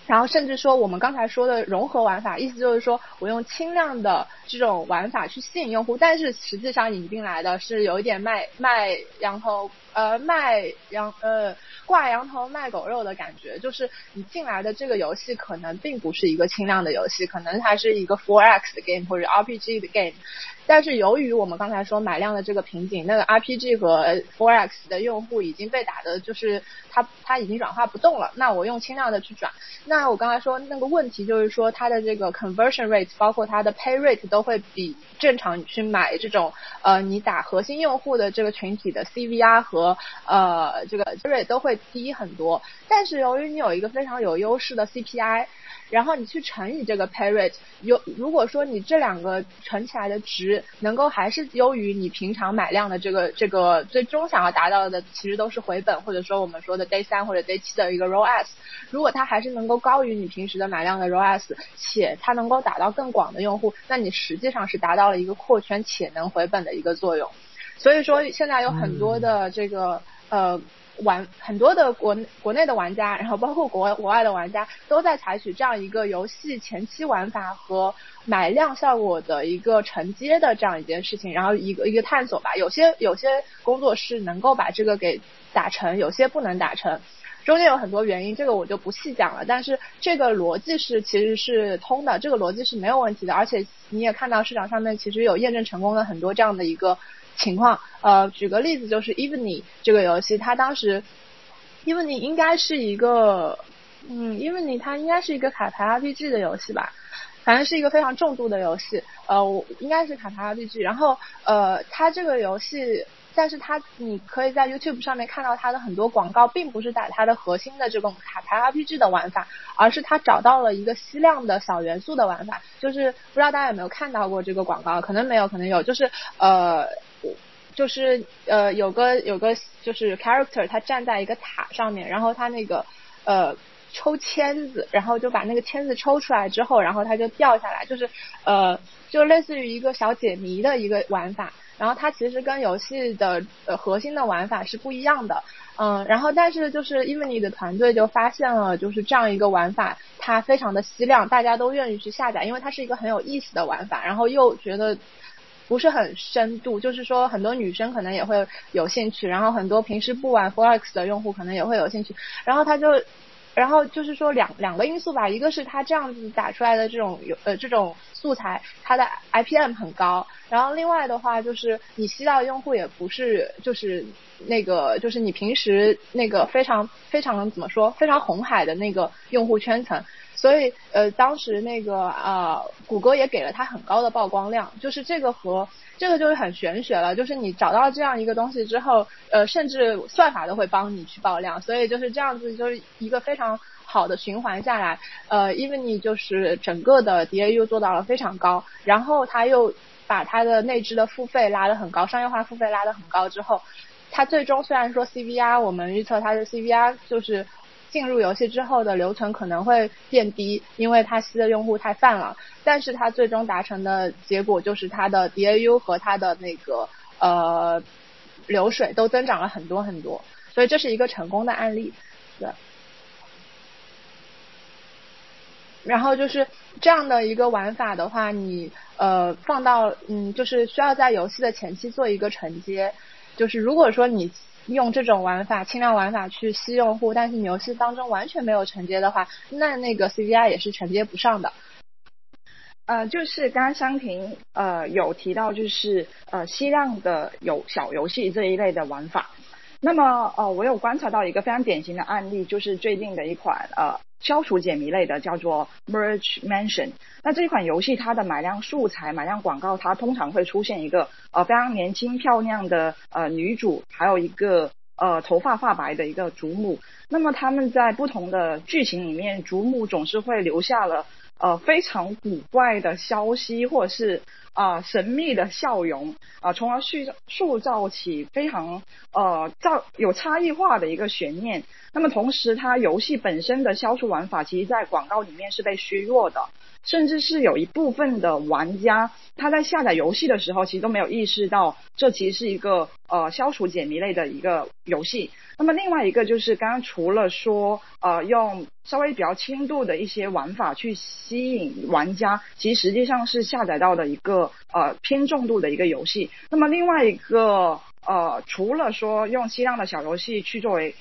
然后甚至说我们刚才说的融合玩法，意思就是说我用轻量的这种玩法去吸引用户，但是实际上引进来的是有一点卖卖羊头呃卖羊呃。挂羊头卖狗肉的感觉，就是你进来的这个游戏可能并不是一个轻量的游戏，可能它是一个 for x 的 game 或者 RPG 的 game。但是由于我们刚才说买量的这个瓶颈，那个 RPG 和 For X 的用户已经被打的，就是它它已经转化不动了。那我用轻量的去转，那我刚才说那个问题就是说它的这个 conversion rate，包括它的 pay rate 都会比正常你去买这种呃你打核心用户的这个群体的 CVR 和呃这个 rate 都会低很多。但是由于你有一个非常有优势的 CPI。然后你去乘以这个 pay rate，有如果说你这两个乘起来的值能够还是优于你平常买量的这个这个最终想要达到的，其实都是回本或者说我们说的 day 三或者 day 七的一个 ROAS，如果它还是能够高于你平时的买量的 ROAS，且它能够打到更广的用户，那你实际上是达到了一个扩圈且能回本的一个作用。所以说现在有很多的这个呃。玩很多的国国内的玩家，然后包括国外国外的玩家，都在采取这样一个游戏前期玩法和买量效果的一个承接的这样一件事情，然后一个一个探索吧。有些有些工作室能够把这个给打成，有些不能打成，中间有很多原因，这个我就不细讲了。但是这个逻辑是其实是通的，这个逻辑是没有问题的，而且你也看到市场上面其实有验证成功的很多这样的一个。情况，呃，举个例子，就是 Evening 这个游戏，它当时，Evenly 应该是一个，嗯，，Evenly 它应该是一个卡牌 RPG 的游戏吧，反正是一个非常重度的游戏，呃，我应该是卡牌 RPG，然后呃，它这个游戏。但是它，你可以在 YouTube 上面看到它的很多广告，并不是打它的核心的这种卡牌 RPG 的玩法，而是它找到了一个吸量的小元素的玩法。就是不知道大家有没有看到过这个广告？可能没有，可能有。就是呃，就是呃，有个有个就是 character，他站在一个塔上面，然后他那个呃抽签子，然后就把那个签子抽出来之后，然后他就掉下来，就是呃，就类似于一个小解谜的一个玩法。然后它其实跟游戏的呃核心的玩法是不一样的，嗯，然后但是就是 e v e n y 的团队就发现了就是这样一个玩法，它非常的吸量，大家都愿意去下载，因为它是一个很有意思的玩法，然后又觉得不是很深度，就是说很多女生可能也会有兴趣，然后很多平时不玩 Forex 的用户可能也会有兴趣，然后他就。然后就是说两两个因素吧，一个是它这样子打出来的这种有呃这种素材，它的 IPM 很高，然后另外的话就是你吸到的用户也不是就是那个就是你平时那个非常非常怎么说非常红海的那个用户圈层。所以，呃，当时那个啊，谷歌也给了它很高的曝光量，就是这个和这个就是很玄学了，就是你找到这样一个东西之后，呃，甚至算法都会帮你去爆量，所以就是这样子，就是一个非常好的循环下来，呃，因为你就是整个的 DAU 做到了非常高，然后他又把它的内置的付费拉得很高，商业化付费拉得很高之后，它最终虽然说 CVR 我们预测它的 CVR 就是。进入游戏之后的留存可能会变低，因为它吸的用户太泛了。但是它最终达成的结果就是它的 DAU 和它的那个呃流水都增长了很多很多，所以这是一个成功的案例。对。然后就是这样的一个玩法的话，你呃放到嗯就是需要在游戏的前期做一个承接，就是如果说你。用这种玩法、轻量玩法去吸用户，但是你游戏当中完全没有承接的话，那那个 C V I 也是承接不上的。呃，就是刚刚香婷呃有提到，就是呃吸量的有小游戏这一类的玩法。那么呃，我有观察到一个非常典型的案例，就是最近的一款呃。消除解谜类的叫做 Merge Mansion。那这款游戏它的买量素材、买量广告，它通常会出现一个呃非常年轻漂亮的呃女主，还有一个呃头发发白的一个祖母。那么他们在不同的剧情里面，祖母总是会留下了呃非常古怪的消息，或者是。啊，神秘的笑容啊，从而塑塑造起非常呃造有差异化的一个悬念。那么同时，它游戏本身的消除玩法，其实在广告里面是被削弱的，甚至是有一部分的玩家他在下载游戏的时候，其实都没有意识到这其实是一个呃消除解谜类的一个游戏。那么另外一个就是刚刚除了说呃用稍微比较轻度的一些玩法去吸引玩家，其实实际上是下载到的一个呃偏重度的一个游戏。那么另外一个呃除了说用吸量的小游戏去作为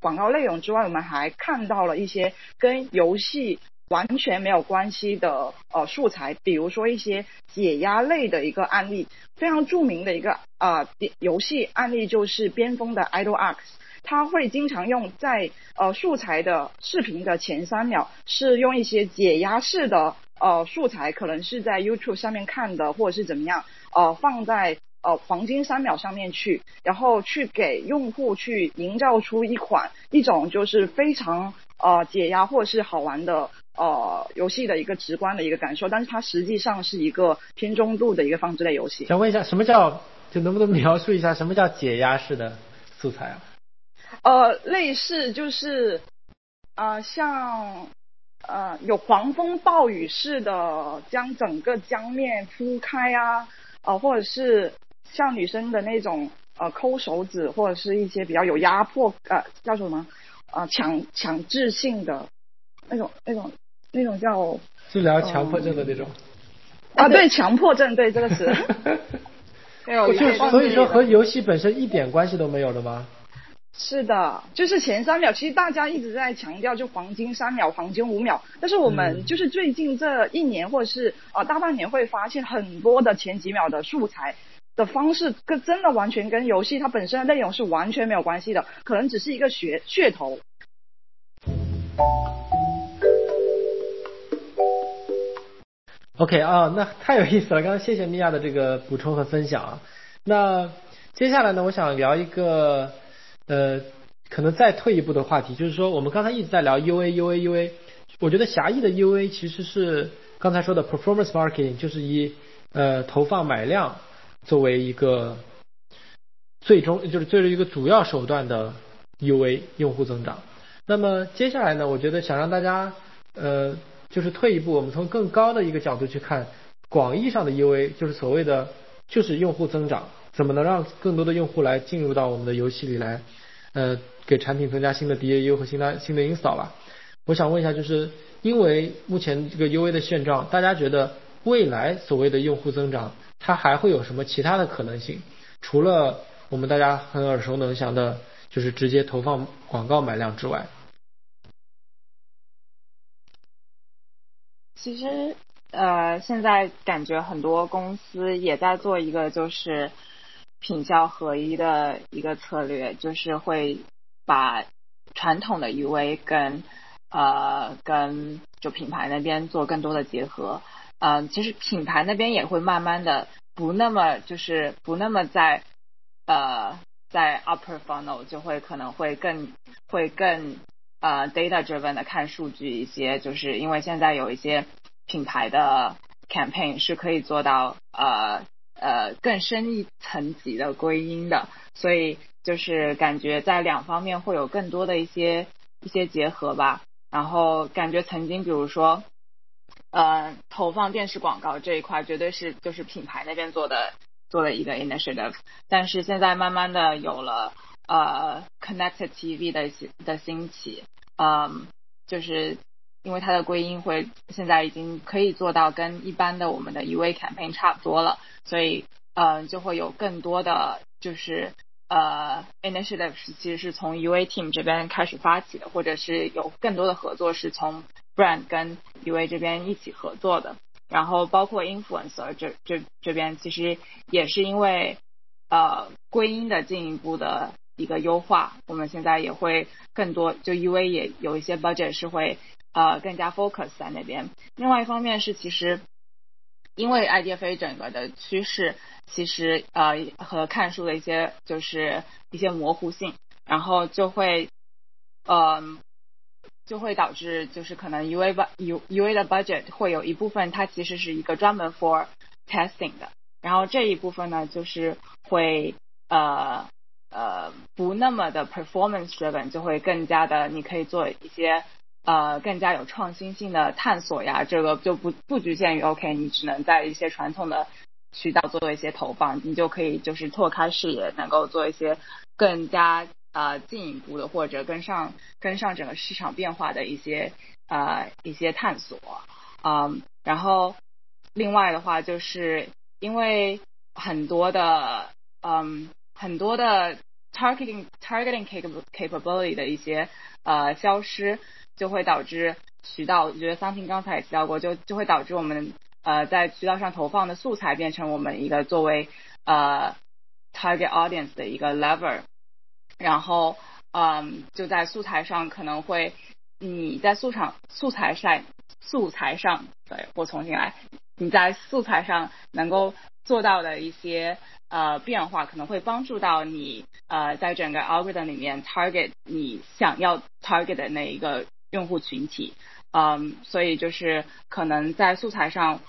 广告内容之外，我们还看到了一些跟游戏完全没有关系的呃素材，比如说一些解压类的一个案例，非常著名的一个呃游戏案例就是边锋的 Idle Arcs。他会经常用在呃素材的视频的前三秒，是用一些解压式的呃素材，可能是在 YouTube 上面看的，或者是怎么样，呃放在呃黄金三秒上面去，然后去给用户去营造出一款一种就是非常呃解压或者是好玩的呃游戏的一个直观的一个感受，但是它实际上是一个偏中度的一个放置类游戏。想问一下，什么叫就能不能描述一下什么叫解压式的素材啊？呃，类似就是，呃，像，呃，有狂风暴雨似的将整个江面铺开啊，呃，或者是像女生的那种呃抠手指，或者是一些比较有压迫呃叫什么呃强强制性的那种那种那种叫治疗强迫症的那种啊，对，强迫症，对这个词，所以说和游戏本身一点关系都没有的吗？是的，就是前三秒，其实大家一直在强调就黄金三秒、黄金五秒，但是我们就是最近这一年或者是呃大半年会发现很多的前几秒的素材，的方式跟真的完全跟游戏它本身的内容是完全没有关系的，可能只是一个噱噱头。OK 啊，那太有意思了。刚刚谢谢米娅的这个补充和分享啊。那接下来呢，我想聊一个呃，可能再退一步的话题，就是说我们刚才一直在聊 UA UA UA，我觉得狭义的 UA 其实是刚才说的 performance marketing，就是以呃投放买量作为一个最终就是作为一个主要手段的 UA 用户增长。那么接下来呢，我觉得想让大家呃。就是退一步，我们从更高的一个角度去看，广义上的 UA 就是所谓的就是用户增长，怎么能让更多的用户来进入到我们的游戏里来，呃，给产品增加新的 DAU 和新的新的 install 吧。我想问一下，就是因为目前这个 UA 的现状，大家觉得未来所谓的用户增长，它还会有什么其他的可能性？除了我们大家很耳熟能详的，就是直接投放广告买量之外？其实，呃，现在感觉很多公司也在做一个就是品效合一的一个策略，就是会把传统的 UA 跟呃跟就品牌那边做更多的结合。嗯，其实品牌那边也会慢慢的不那么就是不那么在呃在 upper funnel 就会可能会更会更。呃，data driven 的看数据一些，就是因为现在有一些品牌的 campaign 是可以做到呃呃更深一层级的归因的，所以就是感觉在两方面会有更多的一些一些结合吧。然后感觉曾经比如说呃投放电视广告这一块绝对是就是品牌那边做的做的一个 initiative，但是现在慢慢的有了。呃，Connected TV 的的兴起，嗯，就是因为它的归因会现在已经可以做到跟一般的我们的 UA campaign 差不多了，所以嗯，就会有更多的就是呃 initiative 是其实是从 UA team 这边开始发起的，或者是有更多的合作是从 brand 跟 UA 这边一起合作的，然后包括 influencer 这这这边其实也是因为呃归因的进一步的。一个优化，我们现在也会更多，就 UA 也有一些 budget 是会呃更加 focus 在那边。另外一方面是其实因为 IDFA 整个的趋势，其实呃和看书的一些就是一些模糊性，然后就会嗯就会导致就是可能 UA 吧 U UA 的 budget 会有一部分它其实是一个专门 for testing 的，然后这一部分呢就是会呃。呃，不那么的 performance driven，就会更加的，你可以做一些呃更加有创新性的探索呀。这个就不不局限于 OK，你只能在一些传统的渠道做一些投放，你就可以就是拓开视野，能够做一些更加呃进一步的或者跟上跟上整个市场变化的一些呃一些探索啊。然后另外的话，就是因为很多的嗯。很多的 targeting targeting capability 的一些呃消失，就会导致渠道。我觉得桑婷刚才也提到过，就就会导致我们呃在渠道上投放的素材变成我们一个作为呃 target audience 的一个 lever。然后嗯就在素材上可能会你在素场素材上素材上对我重新来，你在素材上能够做到的一些。呃，变化可能会帮助到你呃，在整个 algorithm 里面 target 你想要 target 的那一个用户群体，嗯，所以就是可能在素材上，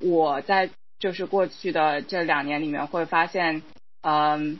我在就是过去的这两年里面会发现，嗯，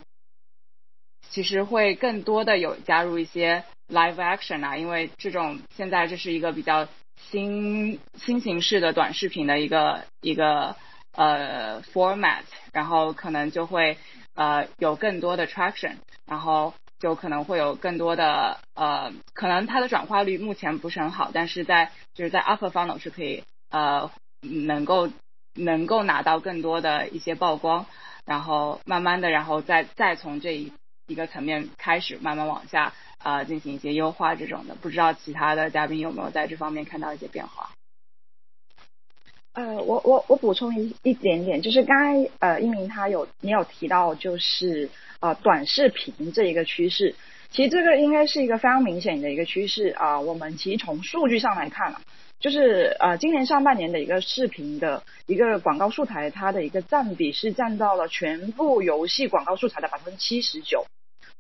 其实会更多的有加入一些 live action 啊，因为这种现在这是一个比较新新形式的短视频的一个一个。呃，format，然后可能就会呃有更多的 traction，然后就可能会有更多的呃，可能它的转化率目前不是很好，但是在就是在 upper funnel 是可以呃能够能够拿到更多的一些曝光，然后慢慢的，然后再再从这一一个层面开始慢慢往下啊进行一些优化这种的，不知道其他的嘉宾有没有在这方面看到一些变化？呃，我我我补充一一点点，就是刚才呃一鸣他有你有提到，就是呃短视频这一个趋势，其实这个应该是一个非常明显的一个趋势啊。我们其实从数据上来看啊，就是呃今年上半年的一个视频的一个广告素材，它的一个占比是占到了全部游戏广告素材的百分之七十九，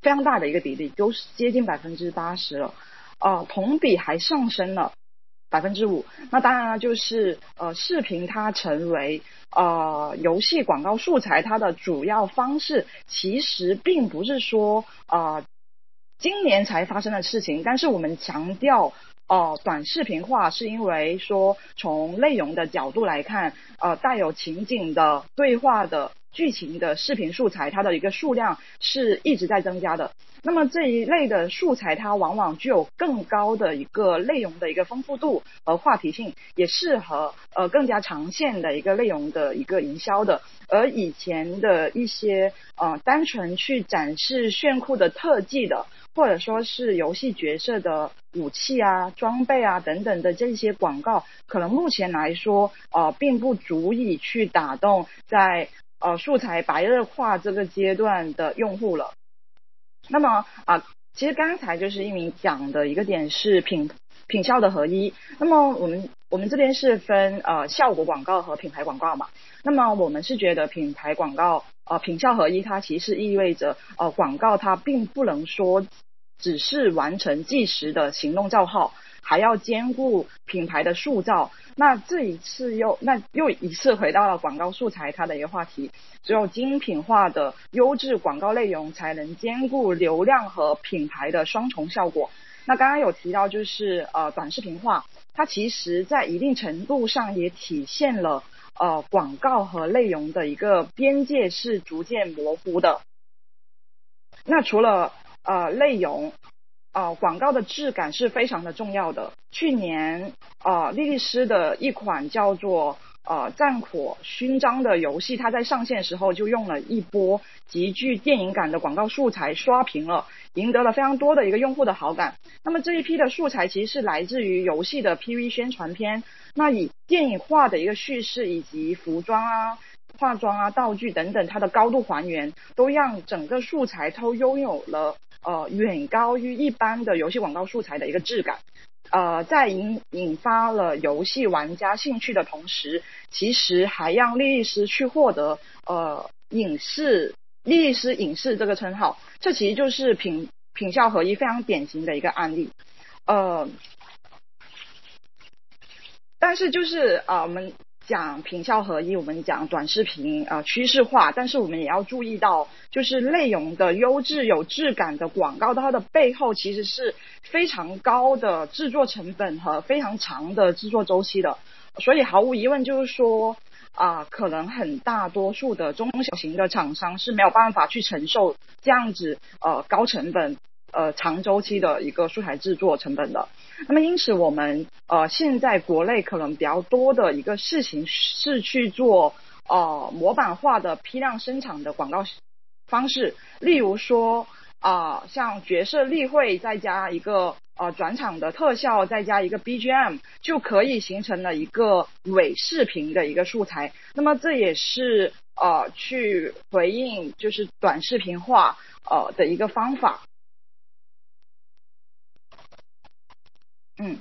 非常大的一个比例，都是接近百分之八十了，哦，同比还上升了。百分之五，那当然了，就是呃，视频它成为呃游戏广告素材它的主要方式，其实并不是说呃今年才发生的事情，但是我们强调哦短视频化，是因为说从内容的角度来看，呃带有情景的对话的。剧情的视频素材，它的一个数量是一直在增加的。那么这一类的素材，它往往具有更高的一个内容的一个丰富度和话题性，也适合呃更加长线的一个内容的一个营销的。而以前的一些呃单纯去展示炫酷的特技的，或者说是游戏角色的武器啊、装备啊等等的这些广告，可能目前来说呃并不足以去打动在。呃，素材白热化这个阶段的用户了。那么啊，其实刚才就是一鸣讲的一个点是品品效的合一。那么我们我们这边是分呃效果广告和品牌广告嘛。那么我们是觉得品牌广告呃品效合一，它其实意味着呃广告它并不能说只是完成即时的行动叫号。还要兼顾品牌的塑造，那这一次又那又一次回到了广告素材它的一个话题，只有精品化的优质广告内容才能兼顾流量和品牌的双重效果。那刚刚有提到就是呃短视频化，它其实在一定程度上也体现了呃广告和内容的一个边界是逐渐模糊的。那除了呃内容。呃，广告的质感是非常的重要的。去年，呃，莉莉丝的一款叫做呃《战火勋章》的游戏，它在上线时候就用了一波极具电影感的广告素材刷屏了，赢得了非常多的一个用户的好感。那么这一批的素材其实是来自于游戏的 PV 宣传片，那以电影化的一个叙事以及服装啊。化妆啊，道具等等，它的高度还原，都让整个素材都拥有了呃远高于一般的游戏广告素材的一个质感。呃，在引引发了游戏玩家兴趣的同时，其实还让莉莉丝去获得呃影视莉莉丝影视这个称号。这其实就是品品效合一非常典型的一个案例。呃，但是就是啊我们。讲品效合一，我们讲短视频啊趋势化，但是我们也要注意到，就是内容的优质有质感的广告，它的背后其实是非常高的制作成本和非常长的制作周期的，所以毫无疑问就是说啊，可能很大多数的中小型的厂商是没有办法去承受这样子呃高成本。呃，长周期的一个素材制作成本的，那么因此我们呃现在国内可能比较多的一个事情是去做呃模板化的批量生产的广告方式，例如说啊像角色例会再加一个呃转场的特效，再加一个 BGM 就可以形成了一个伪视频的一个素材，那么这也是呃去回应就是短视频化呃的一个方法。嗯，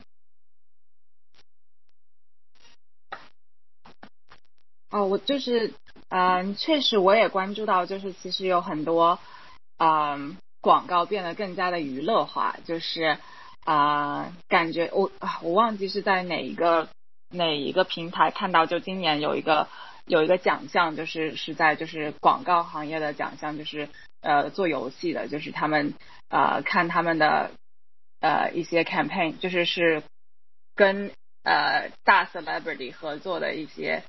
哦，我就是，嗯，确实我也关注到，就是其实有很多，嗯，广告变得更加的娱乐化，就是啊，感觉我啊，我忘记是在哪一个哪一个平台看到，就今年有一个有一个奖项，就是是在就是广告行业的奖项，就是呃做游戏的，就是他们呃看他们的。呃，一些 campaign 就是是跟呃大 celebrity 合作的一些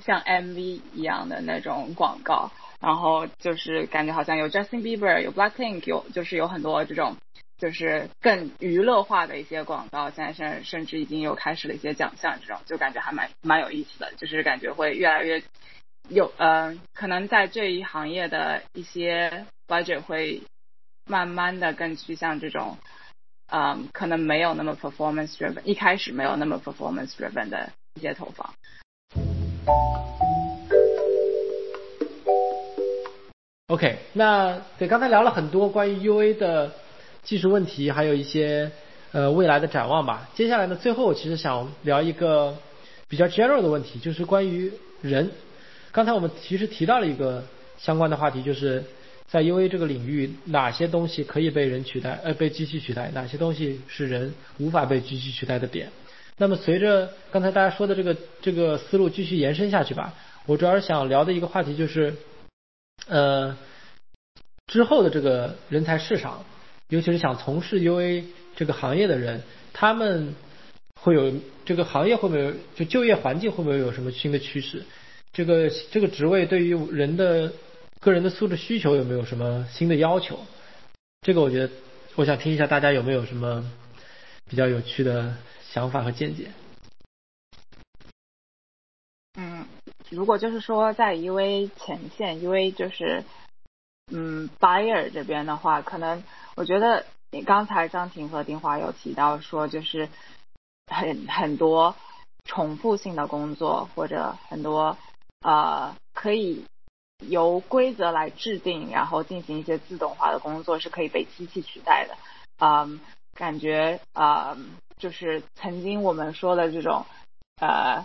像 MV 一样的那种广告，然后就是感觉好像有 Justin Bieber，有 Blackpink，有就是有很多这种就是更娱乐化的一些广告，现在甚甚至已经有开始了一些奖项，这种就感觉还蛮蛮有意思的，就是感觉会越来越有呃，可能在这一行业的一些 budget 会慢慢的更趋向这种。嗯，可能没有那么 performance driven，一开始没有那么 performance driven 的一些投放。OK，那对刚才聊了很多关于 UA 的技术问题，还有一些呃未来的展望吧。接下来呢，最后其实想聊一个比较 general 的问题，就是关于人。刚才我们其实提到了一个相关的话题，就是在 UA 这个领域，哪些东西可以被人取代，呃，被机器取代，哪些东西是人无法被机器取代的点。那么随着刚才大家说的这个这个思路继续延伸下去吧，我主要是想聊的一个话题就是。呃，之后的这个人才市场，尤其是想从事 UA 这个行业的人，他们会有这个行业会不会就就业环境会不会有什么新的趋势？这个这个职位对于人的个人的素质需求有没有什么新的要求？这个我觉得我想听一下大家有没有什么比较有趣的想法和见解。嗯如果就是说在 UA 前线，UA 就是嗯 buyer 这边的话，可能我觉得你刚才张婷和丁华有提到说，就是很很多重复性的工作，或者很多呃可以由规则来制定，然后进行一些自动化的工作是可以被机器取代的。嗯，感觉啊，就是曾经我们说的这种呃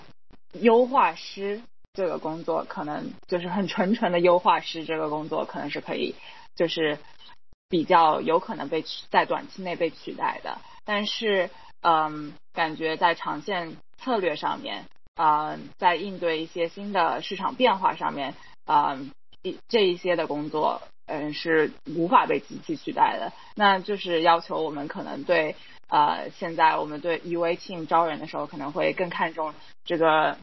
优化师。这个工作可能就是很纯纯的优化师，这个工作可能是可以，就是比较有可能被取在短期内被取代的。但是，嗯，感觉在长线策略上面，啊，在应对一些新的市场变化上面，啊，一这一些的工作，嗯，是无法被机器取代的。那就是要求我们可能对，呃，现在我们对 UAT 团招人的时候，可能会更看重这个，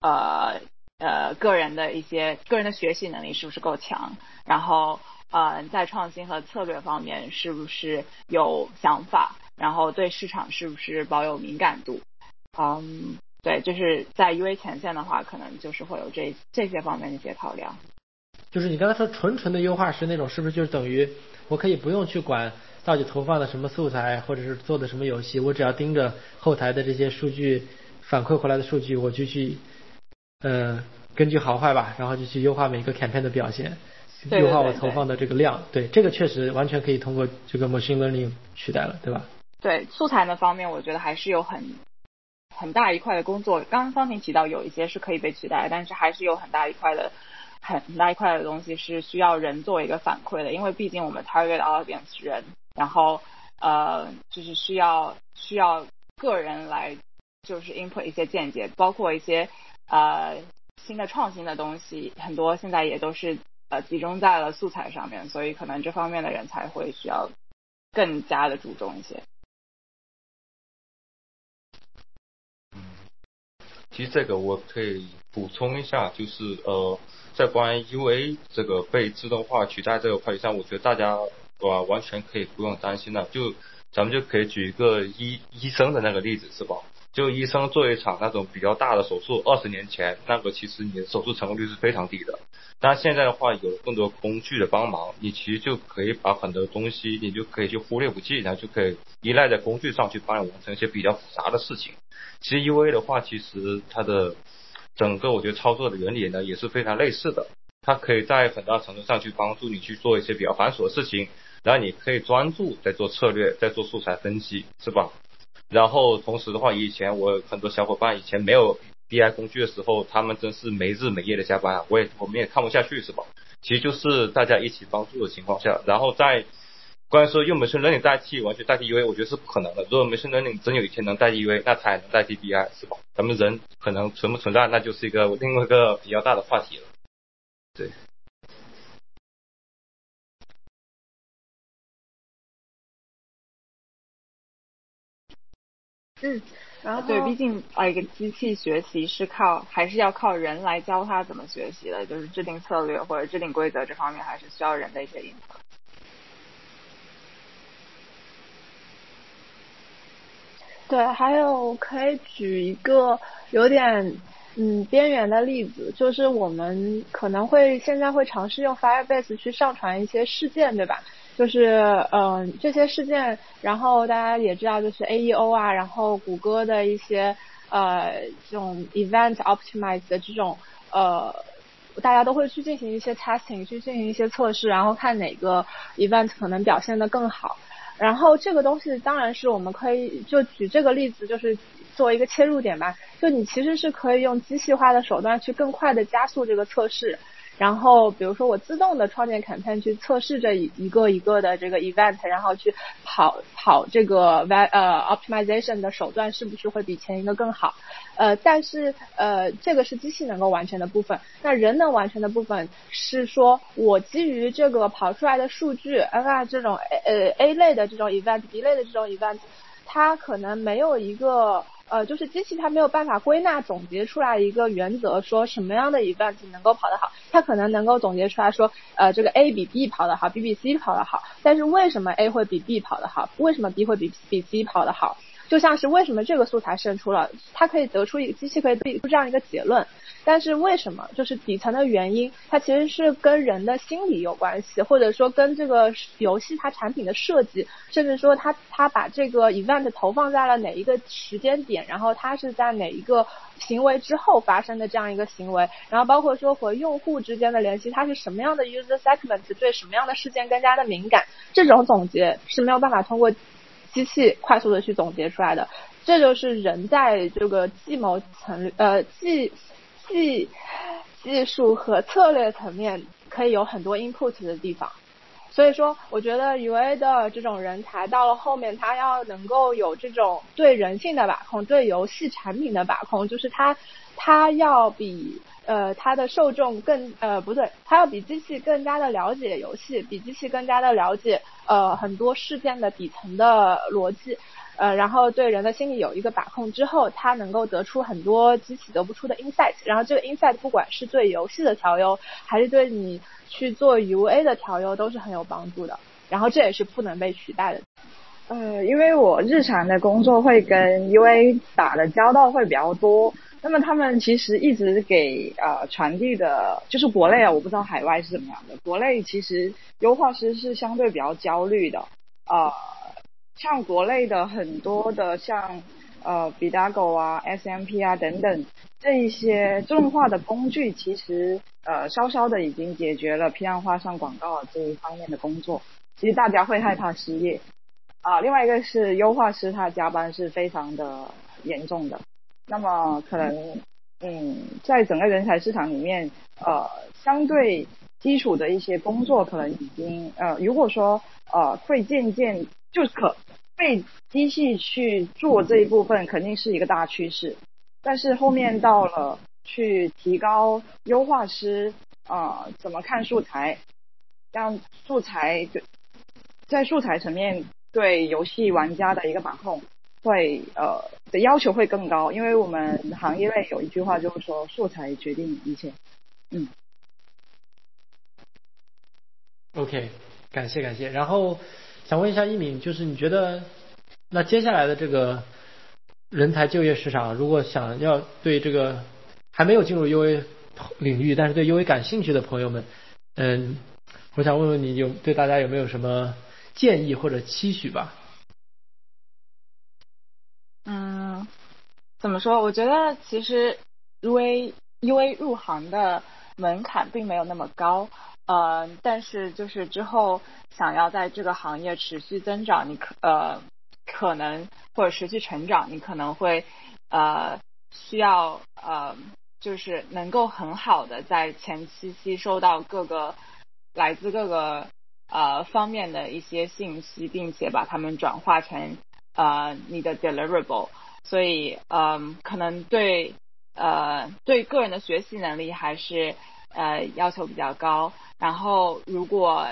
呃。呃，个人的一些个人的学习能力是不是够强？然后，呃，在创新和策略方面是不是有想法？然后对市场是不是保有敏感度？嗯，对，就是在 UA 前线的话，可能就是会有这这些方面的一些考量。就是你刚才说纯纯的优化师那种，是不是就是等于我可以不用去管到底投放的什么素材，或者是做的什么游戏，我只要盯着后台的这些数据反馈回来的数据，我就去。呃，根据好坏吧，然后就去优化每个 campaign 的表现，优化我投放的这个量。对，这个确实完全可以通过这个 machine learning 取代了，对吧？对，素材的方面，我觉得还是有很很大一块的工作。刚刚方婷提到有一些是可以被取代，但是还是有很大一块的很大一块的东西是需要人做一个反馈的，因为毕竟我们 target audience 人，然后呃，就是需要需要个人来就是 input 一些见解，包括一些。呃，新的创新的东西很多，现在也都是呃集中在了素材上面，所以可能这方面的人才会需要更加的注重一些。其实这个我可以补充一下，就是呃，在关于 UA 这个被自动化取代这个话题上，我觉得大家啊完全可以不用担心的。就咱们就可以举一个医医生的那个例子，是吧？就医生做一场那种比较大的手术，二十年前那个其实你的手术成功率是非常低的，但现在的话有更多工具的帮忙，你其实就可以把很多东西你就可以去忽略不计，然后就可以依赖在工具上去帮你完成一些比较复杂的事情。其实 UA 的话，其实它的整个我觉得操作的原理呢也是非常类似的，它可以在很大程度上去帮助你去做一些比较繁琐的事情，然后你可以专注在做策略，在做素材分析，是吧？然后同时的话，以前我很多小伙伴以前没有 BI 工具的时候，他们真是没日没夜的加班，我也我们也看不下去，是吧？其实就是大家一起帮助的情况下，然后在关于说用 machine learning 代替完全代替 UA，我觉得是不可能的。如果 machine learning 真有一天能代替 UA，那它也能代替 BI，是吧？咱们人可能存不存在，那就是一个另外一个比较大的话题了。对。嗯，然后对，毕竟啊，一个机器学习是靠还是要靠人来教它怎么学习的，就是制定策略或者制定规则这方面还是需要人的一些 input。对，还有可以举一个有点嗯边缘的例子，就是我们可能会现在会尝试用 Firebase 去上传一些事件，对吧？就是嗯这些事件，然后大家也知道，就是 A E O 啊，然后谷歌的一些呃这种 event optimize 的这种呃。大家都会去进行一些 testing，去进行一些测试，然后看哪个 event 可能表现的更好。然后这个东西当然是我们可以就举这个例子，就是作为一个切入点吧。就你其实是可以用机器化的手段去更快的加速这个测试。然后，比如说我自动的创建 campaign 去测试这一一个一个的这个 event，然后去跑跑这个 v 呃 optimization 的手段是不是会比前一个更好？呃，但是呃，这个是机器能够完成的部分。那人能完成的部分是说我基于这个跑出来的数据，啊，这种 a 呃 A 类的这种 event，B 类的这种 event，它可能没有一个。呃，就是机器它没有办法归纳总结出来一个原则，说什么样的 event 能够跑得好，它可能能够总结出来说，呃，这个 A 比 B 跑得好，B 比 C 跑得好，但是为什么 A 会比 B 跑得好，为什么 B 会比比 C 跑得好？就像是为什么这个素材胜出了，它可以得出一个机器可以得出这样一个结论。但是为什么？就是底层的原因，它其实是跟人的心理有关系，或者说跟这个游戏它产品的设计，甚至说它它把这个 event 投放在了哪一个时间点，然后它是在哪一个行为之后发生的这样一个行为，然后包括说和用户之间的联系，它是什么样的 user segment 对什么样的事件更加的敏感，这种总结是没有办法通过机器快速的去总结出来的，这就是人在这个计谋层呃计。技技术和策略层面可以有很多 input 的地方，所以说我觉得 UA 的这种人才到了后面，他要能够有这种对人性的把控，对游戏产品的把控，就是他他要比呃他的受众更呃不对，他要比机器更加的了解游戏，比机器更加的了解呃很多事件的底层的逻辑。呃，然后对人的心理有一个把控之后，他能够得出很多机器得不出的 insight，然后这个 insight 不管是对游戏的调优，还是对你去做 UA 的调优，都是很有帮助的。然后这也是不能被取代的。呃，因为我日常的工作会跟 UA 打的交道会比较多，那么他们其实一直给呃传递的，就是国内啊，我不知道海外是怎么样的。国内其实优化师是相对比较焦虑的啊。像国内的很多的像呃 Bidago 啊 SMP 啊等等这一些自动化的工具，其实呃稍稍的已经解决了批量化上广告这一方面的工作。其实大家会害怕失业啊。另外一个是优化师他加班是非常的严重的。那么可能嗯在整个人才市场里面呃相对基础的一些工作可能已经呃如果说呃会渐渐就是可。被机器去做这一部分肯定是一个大趋势，但是后面到了去提高优化师啊怎么看素材，让素材在素材层面对游戏玩家的一个把控会呃的要求会更高，因为我们行业内有一句话就是说素材决定一切，嗯。OK，感谢感谢，然后。想问一下一敏，就是你觉得那接下来的这个人才就业市场，如果想要对这个还没有进入 UA 领域，但是对 UA 感兴趣的朋友们，嗯，我想问问你有对大家有没有什么建议或者期许吧？嗯，怎么说？我觉得其实 UA UA 入行的门槛并没有那么高。呃，但是就是之后想要在这个行业持续增长，你可呃可能或者持续成长，你可能会呃需要呃就是能够很好的在前期吸收到各个来自各个呃方面的一些信息，并且把它们转化成呃你的 deliverable，所以嗯可能对呃对个人的学习能力还是呃要求比较高。然后，如果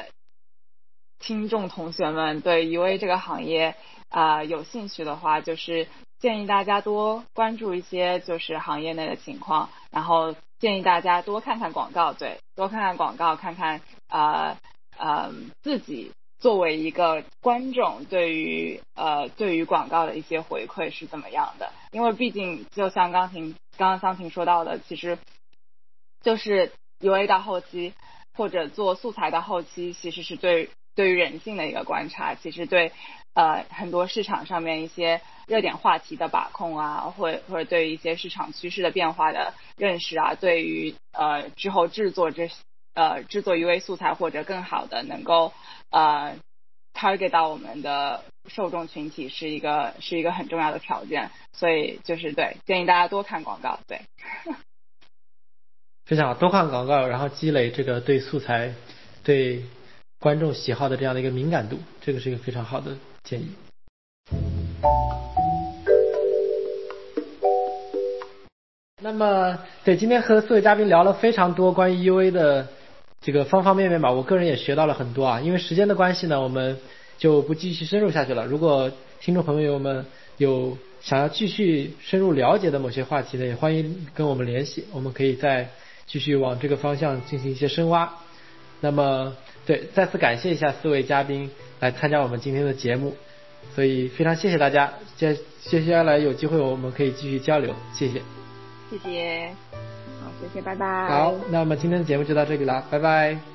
听众同学们对 UA 这个行业啊有兴趣的话，就是建议大家多关注一些就是行业内的情况，然后建议大家多看看广告，对，多看看广告，看看啊呃自己作为一个观众对于呃对于广告的一些回馈是怎么样的，因为毕竟就像刚婷刚刚桑婷说到的，其实就是 UA 到后期。或者做素材到后期，其实是对对于人性的一个观察，其实对呃很多市场上面一些热点话题的把控啊，或或者对于一些市场趋势的变化的认识啊，对于呃之后制作这呃制作 UV 素材或者更好的能够呃 target 到我们的受众群体是一个是一个很重要的条件，所以就是对建议大家多看广告，对。就想，多看广告，然后积累这个对素材、对观众喜好的这样的一个敏感度，这个是一个非常好的建议。那么，对今天和四位嘉宾聊了非常多关于 UV 的这个方方面面吧，我个人也学到了很多啊。因为时间的关系呢，我们就不继续深入下去了。如果听众朋友们有想要继续深入了解的某些话题呢，也欢迎跟我们联系，我们可以在。继续往这个方向进行一些深挖。那么，对，再次感谢一下四位嘉宾来参加我们今天的节目，所以非常谢谢大家。接接下来有机会我们可以继续交流，谢谢。谢谢。好，谢谢，拜拜。好，那么今天的节目就到这里了，拜拜。